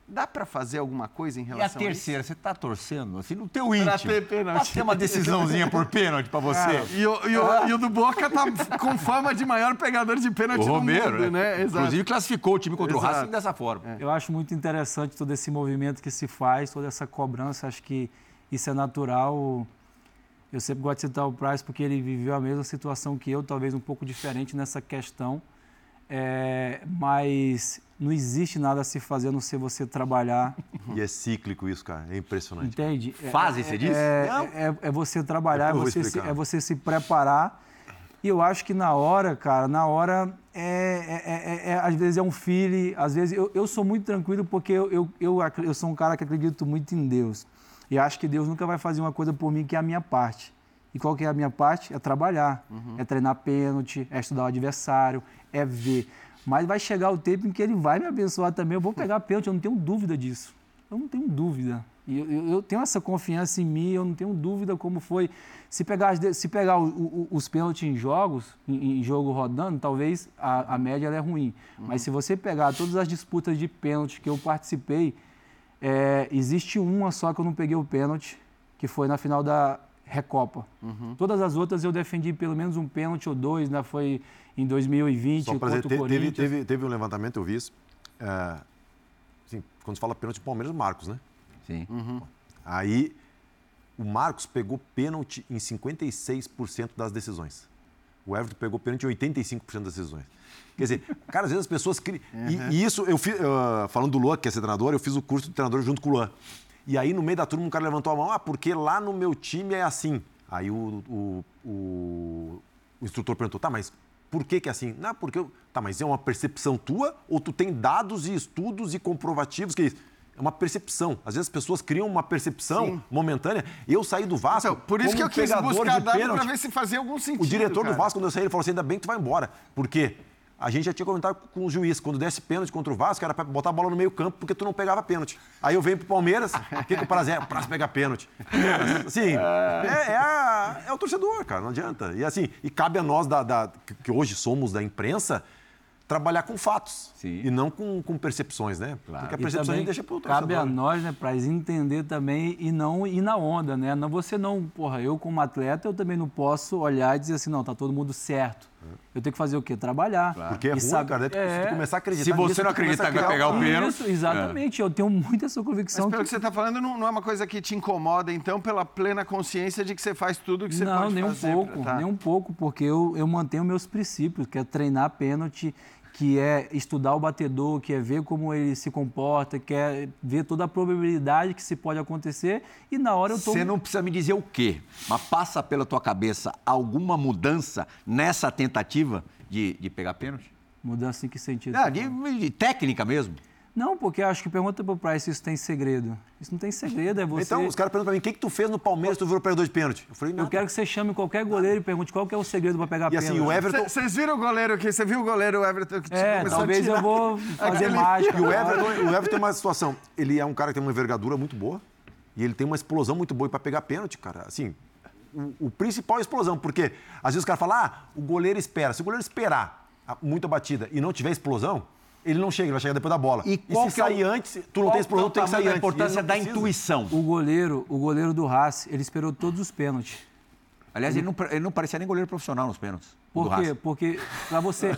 dá para fazer alguma coisa em relação a E a terceira, a você está torcendo, assim, no teu íntimo. Para ter pênalti. ter uma decisãozinha por pênalti para você. Ah, e, o, e, o, ah. e, o, do Boca tá com fama de maior pegador de pênalti o do Romero, mundo, né? né? Exato. Inclusive classificou o time contra Exato. o Racing dessa forma. É. Eu acho muito interessante todo esse movimento que se faz, toda essa cobrança, acho que isso é natural eu sempre gosto de citar o Price porque ele viveu a mesma situação que eu, talvez um pouco diferente nessa questão. É, mas não existe nada a se fazer a não ser você trabalhar. E é cíclico isso, cara. É impressionante. Entende? Fase, é, você diz? É, é, é, você trabalhar, é você, se, é você se preparar. E eu acho que na hora, cara, na hora, é, é, é às vezes é um feeling, às vezes eu, eu sou muito tranquilo porque eu, eu, eu, eu sou um cara que acredito muito em Deus. E acho que Deus nunca vai fazer uma coisa por mim que é a minha parte. E qual que é a minha parte? É trabalhar, uhum. é treinar pênalti, é estudar o adversário, é ver. Mas vai chegar o tempo em que ele vai me abençoar também. Eu vou pegar pênalti, eu não tenho dúvida disso. Eu não tenho dúvida. E eu, eu, eu, tenho essa confiança em mim, eu não tenho dúvida como foi. Se pegar, se pegar o, o, os pênaltis em jogos, em, em jogo rodando, talvez a, a média é ruim. Uhum. Mas se você pegar todas as disputas de pênalti que eu participei, é, existe uma só que eu não peguei o pênalti, que foi na final da Recopa. Uhum. Todas as outras eu defendi pelo menos um pênalti ou dois, né? Foi em 2020 só contra dizer, o Corinthians. Teve, teve, teve, um levantamento, eu vi isso. É, assim, quando se fala pênalti, Palmeiras, Marcos, né? Sim. Uhum. Aí, o Marcos pegou pênalti em 56% das decisões. O Everton pegou pênalti em 85% das decisões. Quer dizer, cara, às vezes as pessoas criam. Uhum. E, e, isso, eu fiz, uh, falando do Luan, que é ser treinador, eu fiz o curso de treinador junto com o Luan. E aí, no meio da turma, um cara levantou a mão, ah, porque lá no meu time é assim. Aí o, o, o, o instrutor perguntou, tá, mas por que, que é assim? Não, porque. Eu... Tá, mas é uma percepção tua ou tu tem dados e estudos e comprovativos que é uma percepção. Às vezes as pessoas criam uma percepção Sim. momentânea. Eu saí do Vasco. Então, por isso que eu quis buscar dados para ver se fazia algum sentido. O diretor cara. do Vasco, quando eu saí, ele falou assim: ainda bem que tu vai embora. Por quê? A gente já tinha comentado com o juiz, quando desse pênalti contra o Vasco, era para botar a bola no meio campo porque tu não pegava pênalti. Aí eu venho pro Palmeiras, o que, que o prazer é? Prazer pegar pênalti. Assim, é, é, a, é, o torcedor, cara, não adianta. E assim, e cabe a nós, da, da que hoje somos da imprensa, trabalhar com fatos Sim. e não com, com percepções, né? Claro. Porque a percepção a gente deixa para o Cabe a nós, né, para entender também e não ir na onda, né? Não, você não, porra, eu como atleta, eu também não posso olhar e dizer assim, não, tá todo mundo certo. Eu tenho que fazer o quê? Trabalhar. Claro. Porque é ruim, sabe- cara. né? Se tu começar a acreditar Se você nisso, não acreditar que vai pegar o um- pênalti. Isso, exatamente. Eu tenho muito essa Mas convicção. pelo que- que você está falando, não, não é uma coisa que te incomoda, então, pela plena consciência de que você faz tudo o que você não, pode nem um fazer. pouco, pra tá. nem um pouco, porque eu, eu mantenho meus princípios, que é treinar pênalti, que é estudar o batedor, que é ver como ele se comporta, que é ver toda a probabilidade que se pode acontecer e na hora eu tô Você não precisa me dizer o quê, mas passa pela tua cabeça alguma mudança nessa tentativa de, de pegar pênalti? mudança em que sentido? Ah, de, de técnica mesmo. Não, porque eu acho que pergunta pro Price se isso tem segredo. Isso não tem segredo, é você. Então, os caras perguntam pra mim, o que, que tu fez no Palmeiras tu virou pegador de pênalti? Eu falei, não. Eu quero que você chame qualquer goleiro e pergunte qual que é o segredo para pegar E assim, pênalti. o Everton... Vocês viram o goleiro aqui? Você viu o goleiro o Everton que É, talvez eu vou [LAUGHS] fazer Aquele- mágica. E o. Everton, o Everton tem uma situação. Ele é um cara que tem uma envergadura muito boa e ele tem uma explosão muito boa para pegar pênalti, cara. Assim, o, o principal é a explosão, porque às vezes o cara fala, ah, o goleiro espera. Se o goleiro esperar muita batida e não tiver explosão, ele não chega, ele vai chegar depois da bola. E qual se que é o- sair antes, tu não Qual tem explosão, que é o tem que sair da antes. importância E ele da precisa. intuição. O goleiro, o goleiro do Haas, ele esperou todos os pênaltis. Aliás, ele não, ele não parecia nem goleiro profissional nos pênaltis. Por quê? Porque pra você,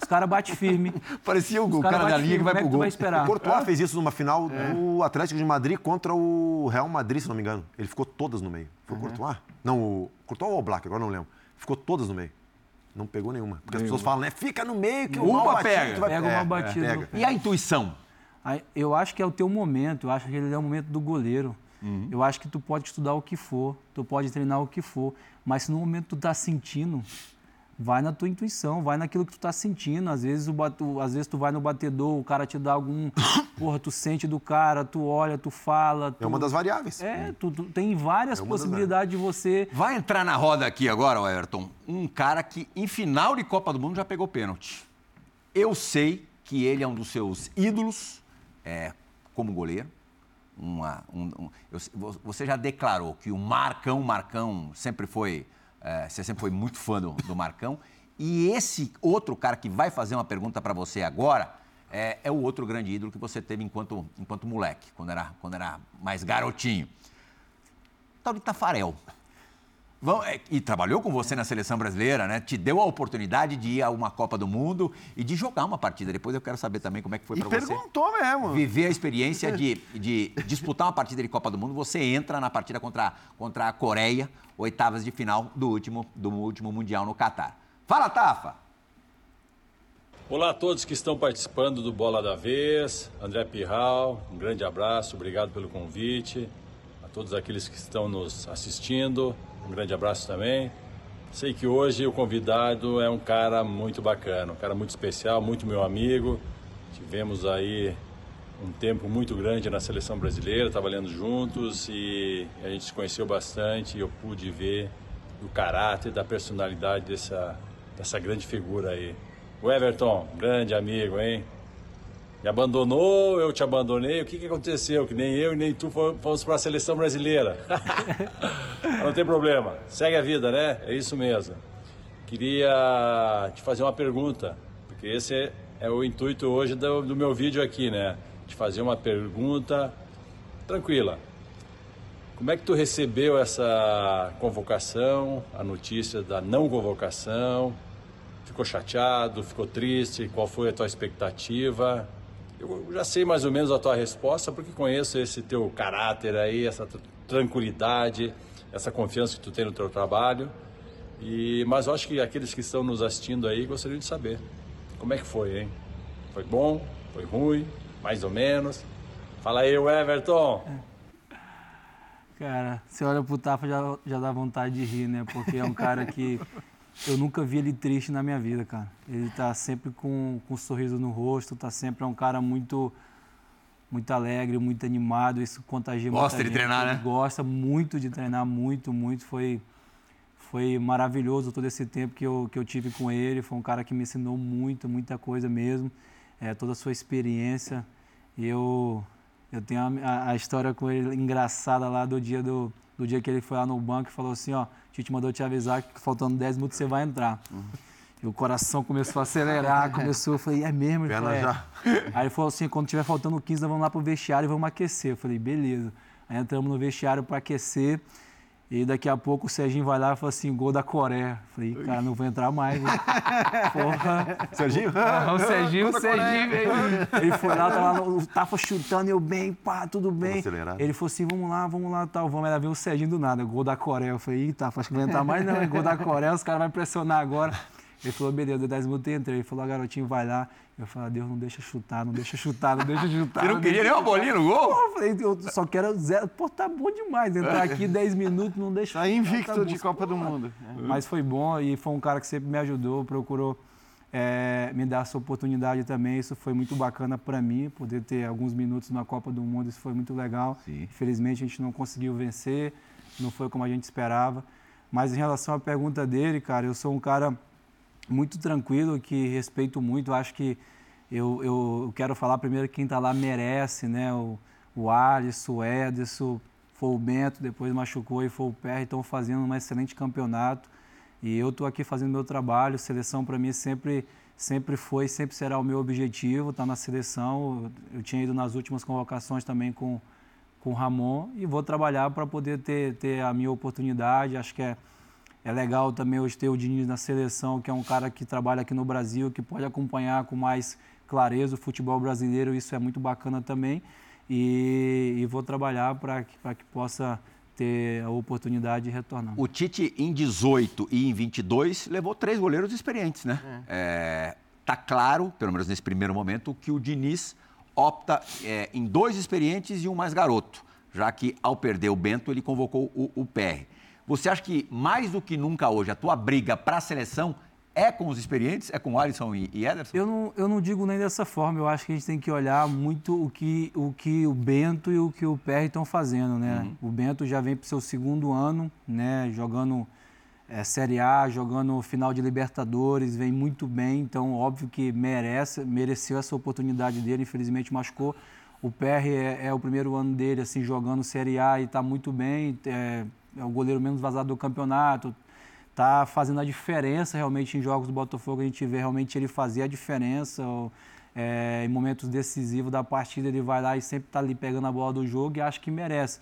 os caras batem firme. [LAUGHS] Parecia o, cara cara da linha que firme, vai como é pro que gol. vai esperar? O Courtois fez isso numa final É. do Atlético de Madrid contra o Real Madrid, se não me engano. Ele ficou todas no meio. Foi o Courtois? Não, o Courtois ou o Black, agora não lembro. Ficou todas no meio. Não pegou nenhuma. Porque as pessoas falam, né? Fica no meio que o Uma mal batido, pega. vai Pega uma É, batida. pega. E a intuição? Eu acho que é o teu momento, eu acho que ele é o momento do goleiro. Uhum. Eu acho que tu pode estudar o que for, tu pode treinar o que for, mas se no momento tu tá sentindo, vai na tua intuição, vai naquilo que tu tá sentindo. Às vezes, o batu, às vezes tu vai no batedor, o cara te dá algum. [COUGHS] Porra, tu sente do cara, tu olha, tu fala. Tu, É uma das variáveis. É, tu, tu tem várias É possibilidades de você. Vai entrar na roda aqui agora, Everton, um cara que em final de Copa do Mundo já pegou pênalti. Eu sei que ele é um dos seus ídolos é, como goleiro. Uma- um- um- eu- você já declarou que o Marcão, Marcão sempre foi, é, você sempre foi muito fã do, do Marcão. E esse outro cara que vai fazer uma pergunta para você agora é, é o outro grande ídolo que você teve enquanto, enquanto moleque, quando era, quando era mais garotinho. Tal de Tafarel. Vão- é, E trabalhou com você na seleção brasileira, né? Te deu a oportunidade de ir a uma Copa do Mundo e de jogar uma partida. Depois eu quero saber também como é que foi para você. perguntou mesmo. Viver a experiência de, de disputar uma partida de Copa do Mundo, você entra na partida contra, contra a Coreia, oitavas de final do último, do último Mundial no Catar. Fala, Tafa! Olá a todos que estão participando do Bola da Vez. André Pirral, um grande abraço, obrigado pelo convite. A todos aqueles que estão nos assistindo, um grande abraço também. Sei que hoje o convidado é um cara muito bacana, um cara muito especial, muito meu amigo. Tivemos aí um tempo muito grande na seleção brasileira, trabalhando juntos e a gente se conheceu bastante e eu pude ver o caráter, da personalidade dessa, dessa grande figura aí. O Everton, grande amigo, hein? Me abandonou, eu te abandonei. O que, que aconteceu? Que nem eu e nem tu fomos- para a seleção brasileira. [LAUGHS] Não tem problema. Segue a vida, né? É isso mesmo. Queria te fazer uma pergunta, porque esse é o intuito hoje do, do meu vídeo aqui, né? Te fazer uma pergunta tranquila. Como é que tu recebeu essa convocação, a notícia da não convocação? Ficou chateado, ficou triste? Qual foi a tua expectativa? Eu já sei mais ou menos a tua resposta, porque conheço esse teu caráter aí, essa tr- tranquilidade, essa confiança que tu tem no teu trabalho. E, mas eu acho que aqueles que estão nos assistindo aí gostariam de saber como é que foi, hein? Foi bom? Foi ruim? Mais ou menos? Fala aí, Everton. Cara, você olha pro Tafa já, já dá vontade de rir, né? Porque é um cara que eu nunca vi ele triste na minha vida, cara. Ele tá sempre com, com um sorriso no rosto, tá sempre é um cara muito muito alegre, muito animado, isso contagia Gosta muita de gente. treinar, Ele né? Gosta muito de treinar, muito, muito. Foi, foi maravilhoso todo esse tempo que eu, que eu tive com ele. Foi um cara que me ensinou muito, muita coisa mesmo. É, toda a sua experiência. E eu, eu tenho a, a- a história com ele engraçada lá do dia, do, do dia que ele foi lá no banco e falou assim, ó, Tite mandou te avisar que faltando 10 minutos você vai entrar. E o coração começou a acelerar, [LAUGHS] começou, eu falei, é mesmo? Ele falou, "É." já. [LAUGHS] Aí ele falou assim, quando tiver faltando 15, nós vamos lá pro vestiário e vamos aquecer. Eu falei, beleza. Aí entramos no vestiário para aquecer. E daqui a pouco o Serginho vai lá e fala assim, gol da Coreia. Falei, cara, não vou entrar mais. Né? [LAUGHS] Porra. Serginho? [LAUGHS] o Serginho, o Serginho veio. Ele foi lá, tava, o Tafa chutando, eu bem, pá, tudo bem. Ele falou assim, vamos lá, vamos lá, tal, vamos. Ela viu o Serginho do nada, gol da Coreia. Eu falei, ih, Tafa, acho que não vai entrar mais não, é gol da Coreia, os caras vão pressionar agora. Ele falou, beleza, deu 10 minutos e entrei. Ele falou, garotinho, vai lá. Eu falei, Deus, não deixa chutar, não deixa chutar, não deixa [LAUGHS] chutar. Você não, queria nem uma bolinha no gol? eu falei, eu só quero zero. Pô, tá bom demais entrar aqui 10 minutos, não deixa Tá invicto tá de Copa do Mundo. Mas foi bom e foi um cara que sempre me ajudou, procurou é, me dar essa oportunidade também. Isso foi muito bacana para mim, poder ter alguns minutos na Copa do Mundo, isso foi muito legal. Sim. Infelizmente a gente não conseguiu vencer, não foi como a gente esperava. Mas em relação à pergunta dele, cara, eu sou um cara muito tranquilo, que respeito muito. Acho que eu, eu quero falar primeiro quem está lá merece, né? O, o Alisson, o Ederson, foi o Bento, depois machucou e foi o Pérez, estão fazendo um excelente campeonato. E eu estou aqui fazendo meu trabalho. Seleção para mim sempre, sempre foi, sempre será o meu objetivo, estar tá na seleção. Eu tinha ido nas últimas convocações também com, com o Ramon e vou trabalhar para poder ter, ter a minha oportunidade. Acho que é é legal também hoje ter o Diniz na seleção, que é um cara que trabalha aqui no Brasil, que pode acompanhar com mais clareza o futebol brasileiro, isso é muito bacana também. E, e vou trabalhar para que, que possa ter a oportunidade de retornar. O Tite, em 18 e em 22, levou três goleiros experientes, né? É. É, tá claro, pelo menos nesse primeiro momento, que o Diniz opta é, em dois experientes e um mais garoto, já que ao perder o Bento, ele convocou o, o PR. Você acha que mais do que nunca hoje a tua briga para a seleção é com os experientes? É com o Alisson e, e Ederson? Eu não, eu não digo nem dessa forma. Eu acho que a gente tem que olhar muito o que o, que o Bento e o que o Perry estão fazendo, né? Uhum. O Bento já vem para o seu segundo ano, né? Jogando é, Série A, jogando final de Libertadores, vem muito bem. Então, óbvio que merece, mereceu essa oportunidade dele. Infelizmente, machucou. O Perry é, é o primeiro ano dele, assim, jogando Série A e está muito bem. É, é o goleiro menos vazado do campeonato, tá fazendo a diferença realmente em jogos do Botafogo. A gente vê realmente ele fazer a diferença. Ou, é, em momentos decisivos da partida, ele vai lá e sempre está ali pegando a bola do jogo e acho que merece.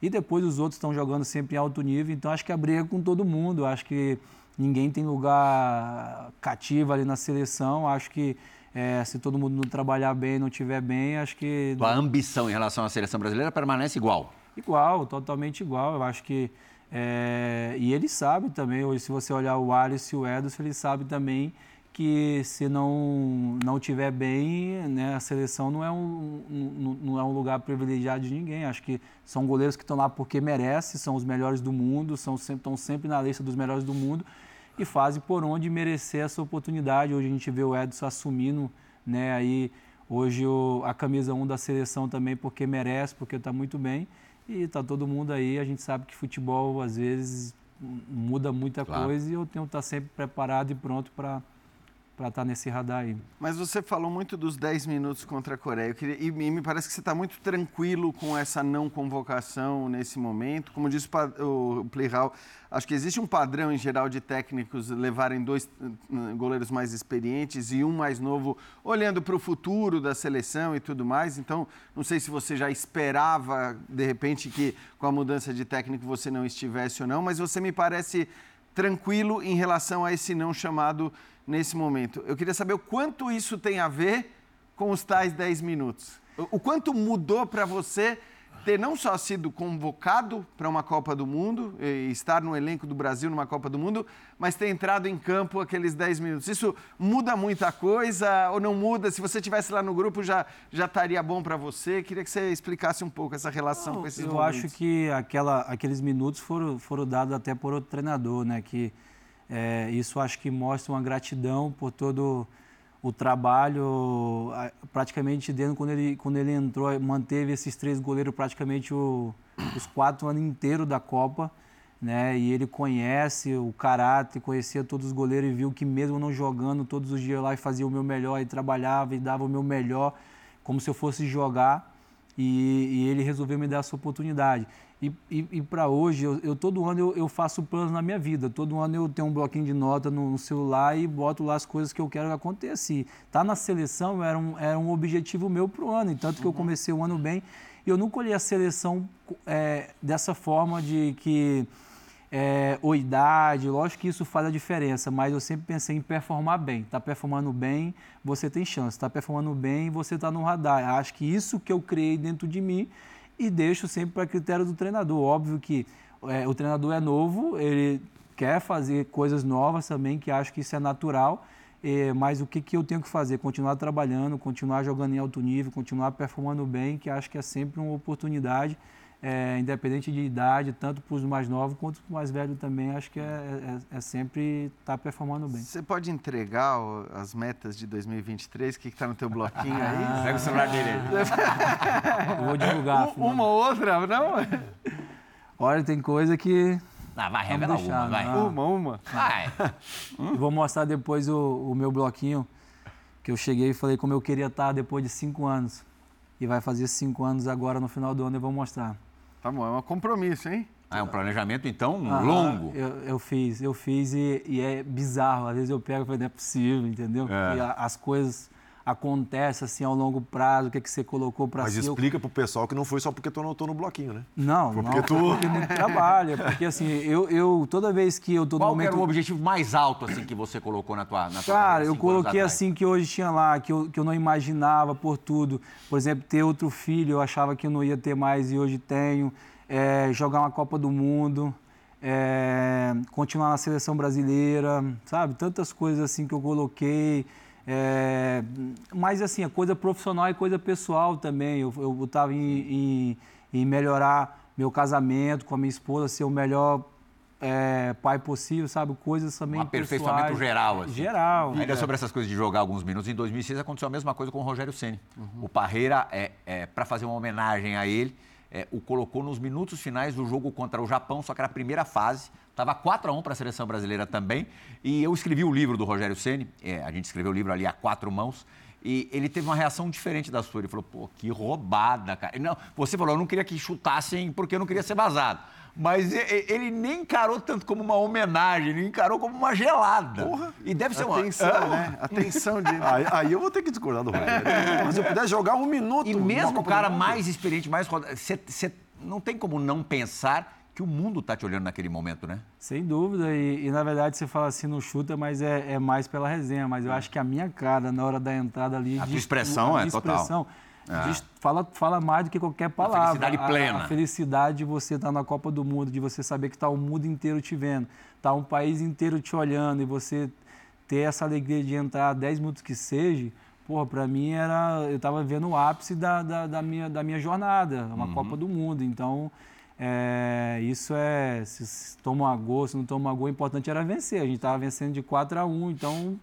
E depois os outros estão jogando sempre em alto nível, então acho que a briga é com todo mundo. Acho que ninguém tem lugar cativo ali na seleção. Acho que é, se todo mundo não trabalhar bem, não tiver bem, acho que. A ambição em relação à seleção brasileira permanece igual? Igual, totalmente igual. Eu acho que. É, e ele sabe também, hoje, se você olhar o Alisson e o Edson, ele sabe também que se não não tiver bem, né, a seleção não é um, um, não é um lugar privilegiado de ninguém. Acho que são goleiros que estão lá porque merecem, são os melhores do mundo, são sempre, estão sempre na lista dos melhores do mundo e fazem por onde merecer essa oportunidade. Hoje a gente vê o Edson assumindo, né, aí hoje o, a camisa 1 da seleção também porque merece, porque está muito bem. E está todo mundo aí, a gente sabe que futebol às vezes muda muita claro. coisa e eu tenho que estar sempre preparado e pronto para para estar tá nesse radar aí. Mas você falou muito dos 10 minutos contra a Coreia. Queria, e me parece que você está muito tranquilo com essa não convocação nesse momento. Como disse o, o Plihal, acho que existe um padrão em geral de técnicos levarem dois uh, goleiros mais experientes e um mais novo, olhando para o futuro da seleção e tudo mais. Então, não sei se você já esperava, de repente, que com a mudança de técnico você não estivesse ou não, mas você me parece tranquilo em relação a esse não chamado nesse momento. Eu queria saber o quanto isso tem a ver com os tais 10 minutos. O quanto mudou para você ter não só sido convocado para uma Copa do Mundo, e estar no elenco do Brasil numa Copa do Mundo, mas ter entrado em campo aqueles 10 minutos. Isso muda muita coisa ou não muda? Se você tivesse lá no grupo, já, já estaria bom para você? Queria que você explicasse um pouco essa relação não, com esses eu momentos. Eu acho que aquela, aqueles minutos foram, foram dados até por outro treinador, né? Que é, isso acho que mostra uma gratidão por todo o trabalho, praticamente dentro, quando ele, quando ele entrou, manteve esses três goleiros praticamente o, os quatro anos inteiros da Copa. Né? E ele conhece o caráter, conhecia todos os goleiros e viu que mesmo não jogando todos os dias lá e fazia o meu melhor e trabalhava e dava o meu melhor, como se eu fosse jogar. E, e ele resolveu me dar essa oportunidade. E, e, e para hoje, eu, eu, todo ano eu, eu, faço planos na minha vida. Todo ano eu tenho um bloquinho de nota no, no celular e boto lá as coisas que eu quero que aconteça. E tá na seleção era um, era um objetivo meu para o ano. E tanto que eu uhum. comecei o ano bem. E eu não colhi a seleção é, dessa forma de que é, ou idade, lógico que isso faz a diferença, mas eu sempre pensei em performar bem. Está performando bem, você tem chance. Está performando bem, você está no radar. Acho que isso que eu criei dentro de mim e deixo sempre para critério do treinador. Óbvio que é, o treinador é novo, ele quer fazer coisas novas também, que acho que isso é natural. É, mas o que, que eu tenho que fazer? Continuar trabalhando, continuar jogando em alto nível, continuar performando bem, que acho que é sempre uma oportunidade é, independente de idade, tanto para os mais novos quanto para os mais velhos também, acho que é, é, é sempre estar tá performando bem. Você pode entregar as metas de 2023? O que está no teu bloquinho aí? [LAUGHS] Ah, Pega o celular dele. [LAUGHS] vou divulgar. Um, uma ou outra, não? Olha, tem coisa que... Ah, vai, revela deixar, uma, vai. Uma, uma. Vai. vou mostrar depois o, o meu bloquinho, que eu cheguei e falei como eu queria estar depois de cinco anos. E vai fazer cinco anos agora no final do ano e vou mostrar. Tá bom, é um compromisso, hein? Ah, é um planejamento, então, ah, longo. Eu, eu, fiz, eu fiz e, e, é bizarro. Às vezes eu pego e falo, não é possível, entendeu? É. E a, as coisas acontecem assim ao longo prazo, o que, é que você colocou para si. Mas explica para o pessoal que não foi só porque tu anotou no bloquinho, né? Não, foi porque não, tu... porque muito trabalho. É porque assim, eu, eu toda vez que eu tô Qual no momento... era o objetivo mais alto assim que você colocou na tua na tua Cara, eu coloquei assim que hoje tinha lá, que eu, que eu não imaginava por tudo. Por exemplo, ter outro filho, eu achava que eu não ia ter mais e hoje tenho é, jogar uma Copa do Mundo, é, continuar na seleção brasileira, sabe? Tantas coisas assim que eu coloquei. É, mas assim, a coisa profissional e coisa pessoal também. Eu estava em, em, em, melhorar meu casamento com a minha esposa, ser o melhor é, pai possível, sabe? Coisas também. Um aperfeiçoamento pessoais. geral. Assim. Geral. Ainda é. sobre essas coisas de jogar alguns minutos, em 2006 aconteceu a mesma coisa com o Rogério Ceni. Uhum. O Parreira, é, é para fazer uma homenagem a ele, é, o colocou nos minutos finais do jogo contra o Japão, só que era a primeira fase. Estava 4 a 1 para a seleção brasileira também. E eu escrevi o livro do Rogério Ceni. É, a gente escreveu o livro ali a quatro mãos. E ele teve uma reação diferente da sua. Ele falou: pô, que roubada, cara. Não, você falou: eu não queria que chutassem porque eu não queria ser vazado. Mas ele nem encarou tanto como uma homenagem, ele encarou como uma gelada. Porra. E deve ser uma. Atenção, né? Atenção de. [LAUGHS] aí, aí, eu vou ter que discordar do Rogério. Mas se eu puder jogar um minuto. E mesmo o cara mais experiente, mais rodado, você não tem como não pensar que o mundo está te olhando naquele momento, né? Sem dúvida. E, e, na verdade você fala assim, não chuta, mas é, é mais pela resenha. Mas eu é. acho que a minha cara na hora da entrada ali. A tua expressão a é expressão, total é. Diz, fala, fala mais do que qualquer palavra. A felicidade plena. A, a felicidade de você estar na Copa do Mundo, de você saber que está o mundo inteiro te vendo, está um país inteiro te olhando e você ter essa alegria de entrar 10 minutos que seja, porra, para mim era. Eu estava vendo o ápice da, da, da, minha, da minha jornada, uma uhum. Copa do Mundo. Então, é, isso é. Se toma gol, se não toma gol, o importante era vencer. A gente estava vencendo de 4 a 1, então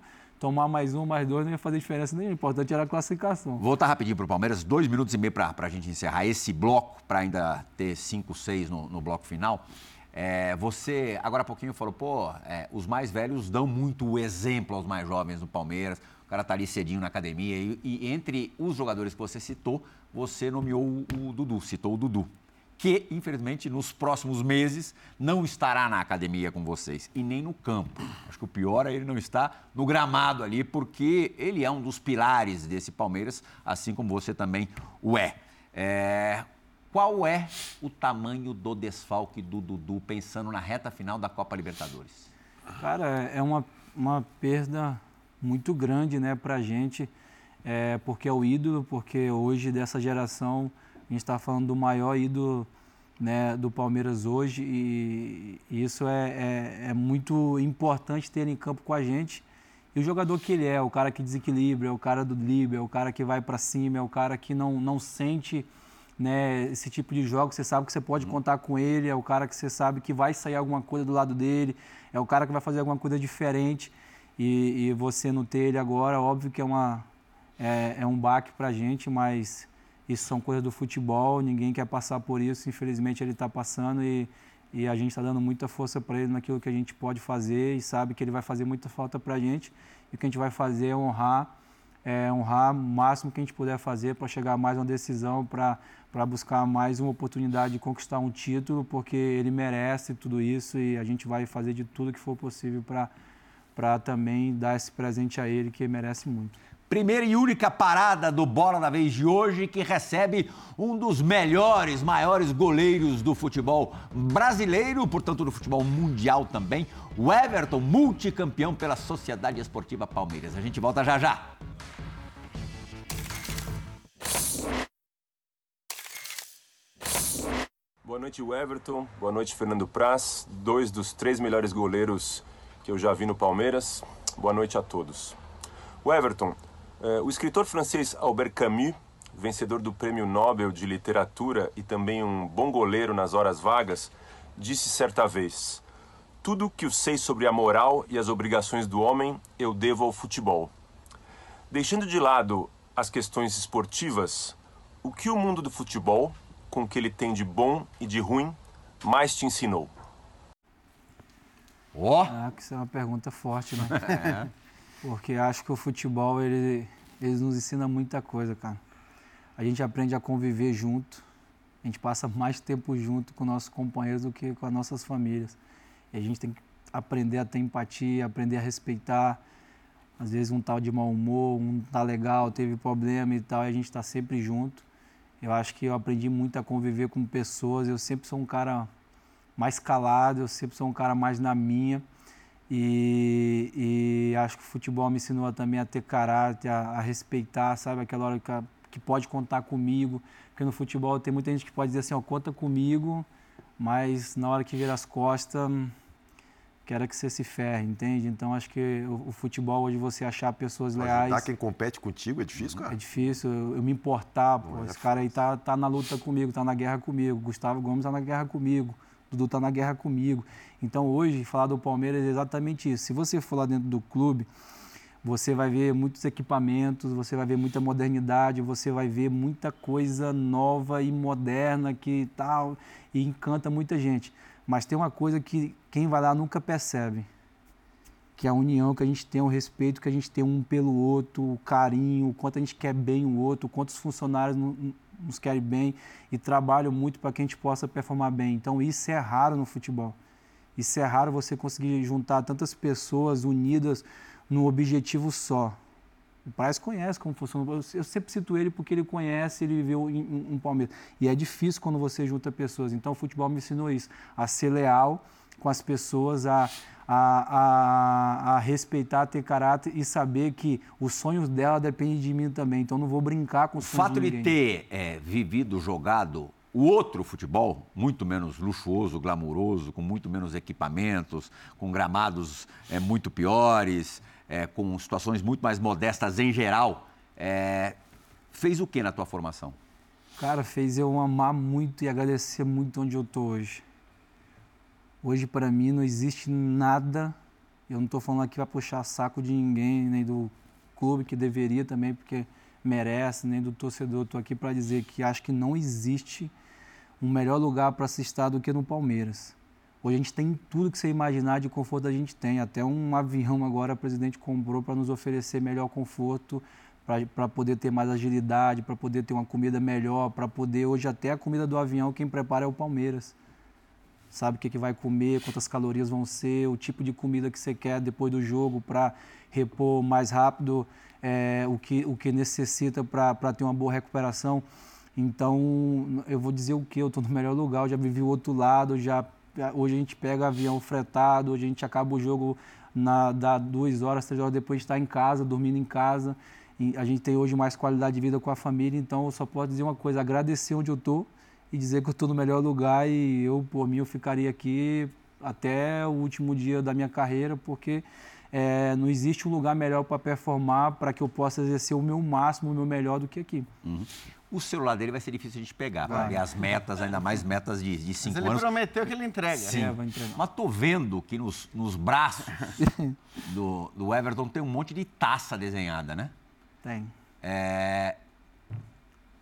tomar mais um, mais dois, não ia fazer diferença nenhuma. O importante era a classificação. Voltar rapidinho para o Palmeiras, dois minutos e meio para a gente encerrar esse bloco, para ainda ter cinco, seis no, no bloco final. É, você, agora há pouquinho, falou, pô, é, os mais velhos dão muito o exemplo aos mais jovens do Palmeiras. O cara está ali cedinho na academia. E, e, entre os jogadores que você citou, você nomeou o, o Dudu, citou o Dudu que, infelizmente, nos próximos meses não estará na academia com vocês e nem no campo. Acho que o pior é ele não estar no gramado ali, porque ele é um dos pilares desse Palmeiras, assim como você também o é. é... Qual é o tamanho do desfalque do Dudu, pensando na reta final da Copa Libertadores? Cara, é uma, uma perda muito grande né, para a gente, é, porque é o ídolo, porque hoje dessa geração a gente está falando do maior ídolo né, do Palmeiras hoje e, isso é, é, é, muito importante ter em campo com a gente. E o jogador que ele é, o cara que desequilibra, é o cara do drible, é o cara que vai para cima, é o cara que não, não sente né, esse tipo de jogo, você sabe que você pode uhum. contar com ele, é o cara que você sabe que vai sair alguma coisa do lado dele, é o cara que vai fazer alguma coisa diferente e, e você não ter ele agora, óbvio que é, uma, é, é um baque para a gente, mas isso são coisas do futebol, ninguém quer passar por isso, infelizmente ele está passando e, e a gente está dando muita força para ele naquilo que a gente pode fazer e sabe que ele vai fazer muita falta para a gente e o que a gente vai fazer é honrar, é, honrar o máximo que a gente puder fazer para chegar a mais uma decisão, para buscar mais uma oportunidade de conquistar um título, porque ele merece tudo isso e a gente vai fazer de tudo que for possível para também dar esse presente a ele que merece muito. Primeira e única parada do Bola da Vez de hoje, que recebe um dos melhores, maiores goleiros do futebol brasileiro, portanto do futebol mundial também, o Everton, multicampeão pela Sociedade Esportiva Palmeiras. A gente volta já já. Boa noite, Everton. Boa noite, Fernando Praz, dois dos três melhores goleiros que eu já vi no Palmeiras. Boa noite a todos. O Everton, o escritor francês Albert Camus, vencedor do Prêmio Nobel de Literatura e também um bom goleiro nas horas vagas, disse certa vez: Tudo que eu sei sobre a moral e as obrigações do homem eu devo ao futebol. Deixando de lado as questões esportivas, o que o mundo do futebol, com o que ele tem de bom e de ruim, mais te ensinou? Ó! Oh. Ah, que isso é uma pergunta forte, né? [LAUGHS] É. Porque acho que o futebol, ele, ele nos ensina muita coisa, cara. A gente aprende a conviver junto, a gente passa mais tempo junto com nossos companheiros do que com as nossas famílias. E a gente tem que aprender a ter empatia, aprender a respeitar. Às vezes um tal de mau humor, um tá legal, teve problema e tal, e a gente está sempre junto. Eu acho que eu aprendi muito a conviver com pessoas. Eu sempre sou um cara mais calado, eu sempre sou um cara mais na minha. E, e, acho que o futebol me ensinou também a ter caráter, a, a respeitar, sabe? Aquela hora que, que, pode contar comigo. Porque no futebol tem muita gente que pode dizer assim, ó, conta comigo, mas na hora que vira as costas, quero que você se ferre, entende? Então acho que o, o futebol hoje você achar pessoas leais. Ajudar quem compete contigo é difícil, cara? É difícil, eu, eu me importar, pô, é esse cara aí tá, tá na luta comigo, tá na guerra comigo. Gustavo Gomes tá na guerra comigo. Dudu tá na guerra comigo. Então hoje, falar do Palmeiras é exatamente isso. Se você for lá dentro do clube, você vai ver muitos equipamentos, você vai ver muita modernidade, você vai ver muita coisa nova e moderna que tal e encanta muita gente. Mas tem uma coisa que quem vai lá nunca percebe, que é a união que a gente tem, o respeito que a gente tem um pelo outro, o carinho, o quanto a gente quer bem o outro, quantos funcionários nos querem bem e trabalham muito para que a gente possa performar bem. Então isso é raro no futebol. Isso é raro você conseguir juntar tantas pessoas unidas num objetivo só. O Praz conhece como funciona. Eu sempre cito ele porque ele conhece, ele viveu um Palmeiras. E é difícil quando você junta pessoas. Então o futebol me ensinou isso, a ser leal com as pessoas, a, a, a, a, respeitar, ter caráter e saber que os sonhos dela dependem de mim também. Então não vou brincar com os sonhos O fato de ter é, vivido, jogado o outro futebol, muito menos luxuoso, glamuroso, com muito menos equipamentos, com gramados é, muito piores, é, com situações muito mais modestas em geral, é, fez o que na tua formação? Cara, fez eu amar muito e agradecer muito onde eu estou hoje. Hoje, para mim, não existe nada. Eu não estou falando aqui para puxar saco de ninguém, nem do clube, que deveria também, porque merece, nem do torcedor. Estou aqui para dizer que acho que não existe um melhor lugar para se estar do que no Palmeiras. Hoje a gente tem tudo que você imaginar de conforto a gente tem. Até um avião agora o presidente comprou para nos oferecer melhor conforto, para poder ter mais agilidade, para poder ter uma comida melhor, para poder. Hoje, até a comida do avião, quem prepara é o Palmeiras sabe o que, que vai comer, quantas calorias vão ser, o tipo de comida que você quer depois do jogo para repor mais rápido é, o, que, o que necessita para ter uma boa recuperação. Então, eu vou dizer o que? Eu estou no melhor lugar, eu já vivi o outro lado, já, hoje a gente pega avião fretado, hoje a gente acaba o jogo na, dá duas horas, três horas depois de estar em casa, dormindo em casa. E a gente tem hoje mais qualidade de vida com a família, então eu só posso dizer uma coisa, agradecer onde eu estou, e dizer que eu estou no melhor lugar e eu, por mim, eu ficaria aqui até o último dia da minha carreira, porque é, não existe um lugar melhor para performar, para que eu possa exercer o meu máximo, o meu melhor do que aqui. Uhum. O celular dele vai ser difícil a gente pegar, para ver as metas, ainda mais metas de, de cinco Mas anos. ele prometeu que ele entrega. Sim, é, mas tô vendo que nos, nos braços [LAUGHS] do, do Everton tem um monte de taça desenhada, né? Tem. É,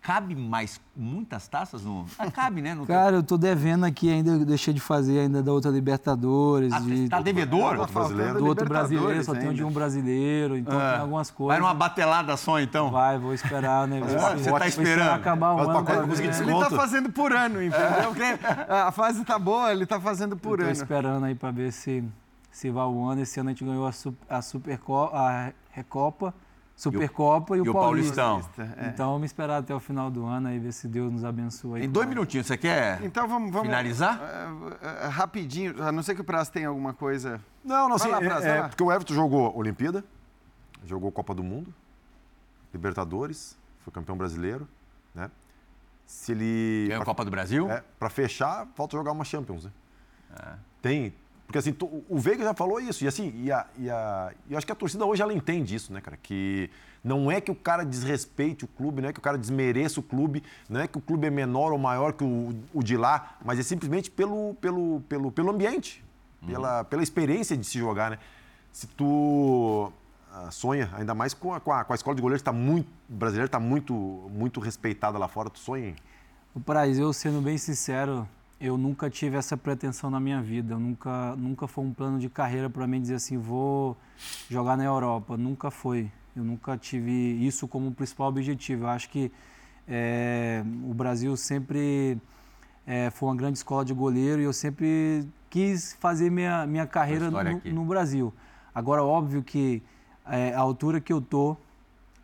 Cabe mais muitas taças no. Ah, cabe, né? No [LAUGHS] Cara, eu tô devendo aqui ainda, eu deixei de fazer ainda da outra Libertadores. Ah, de, tá devedor? Do outro brasileiro. Do outro brasileiro, só tenho de um brasileiro, então é. tem algumas coisas. Vai numa batelada só, então? Vai, vou esperar, né? Você tá esperando? acabar o ano. Ele tá fazendo por ano, entendeu? É. A fase tá boa, ele tá fazendo por eu tô ano. Tô esperando aí pra ver se, se vai o ano. Esse ano a gente ganhou a, super, a Supercopa, a Recopa Supercopa e o, e o Paulista. Paulistão. É. Então vamos esperar até o final do ano aí ver se Deus nos abençoa. Em dois minutinhos, você quer então, vamos, vamos, finalizar? Uh, uh, rapidinho, a não ser que o Prazo tenha alguma coisa. Não, não. Lá, Prazo, é, é, porque o Everton jogou Olimpíada, jogou Copa do Mundo, Libertadores, foi campeão brasileiro, né? Se ele. Ganhou a Copa do Brasil? É, para fechar, falta jogar uma Champions, né? É. Tem, porque assim, o Veiga já falou isso, e assim, e, a, e, a, eu acho que a torcida hoje ela entende isso, né, cara? Que não é que o cara desrespeite o clube, não é que o cara desmereça o clube, não é que o clube é menor ou maior que o, o de lá, mas é simplesmente pelo, pelo, pelo, pelo ambiente, uhum. pela, pela experiência de se jogar, né? Se tu ah, sonha, ainda mais com a, com a, com a escola de goleiros que está muito, brasileira está muito, muito respeitada lá fora, tu sonha em... O Praz, eu sendo bem sincero, eu nunca tive essa pretensão na minha vida. Eu nunca, nunca foi um plano de carreira para mim dizer assim, vou jogar na Europa. Nunca foi. Eu nunca tive isso como principal objetivo. Eu acho que é, o Brasil sempre é, foi uma grande escola de goleiro e eu sempre quis fazer minha, minha carreira no, no, Brasil. Agora, óbvio que é, a altura que eu tô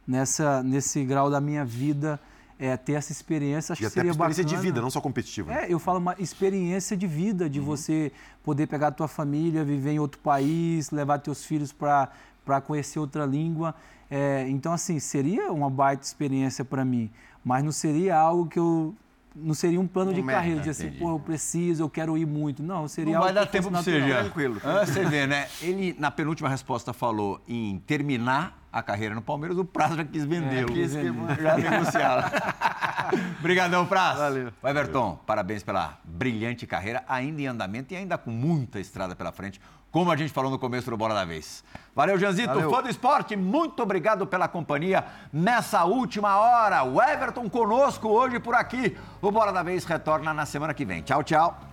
nessa, nesse grau da minha vida é, ter essa experiência, acho e que seria bacana. experiência de vida, não só competitiva. Né? É, eu falo uma experiência de vida, de uhum. você poder pegar a tua família, viver em outro país, levar teus filhos para conhecer outra língua. É, então, assim, seria uma baita experiência para mim, mas não seria algo que eu não seria um plano de carreira, de assim, pô, eu preciso, eu quero ir muito. Não, seria Não vai dar tempo para você, já. Tranquilo. Ah, você vê, né? Ele, na penúltima resposta, falou em terminar a carreira no Palmeiras, o Prazo já quis vendê-lo. É, quis já negociaram. [LAUGHS] Obrigadão, Prazo. Valeu. Everton, parabéns pela brilhante carreira, ainda em andamento e ainda com muita estrada pela frente como a gente falou no começo do Bola da Vez. Valeu, Janzito, Valeu. fã do esporte, muito obrigado pela companhia nessa última hora. O Everton conosco hoje por aqui. O Bola da Vez retorna na semana que vem. Tchau, tchau.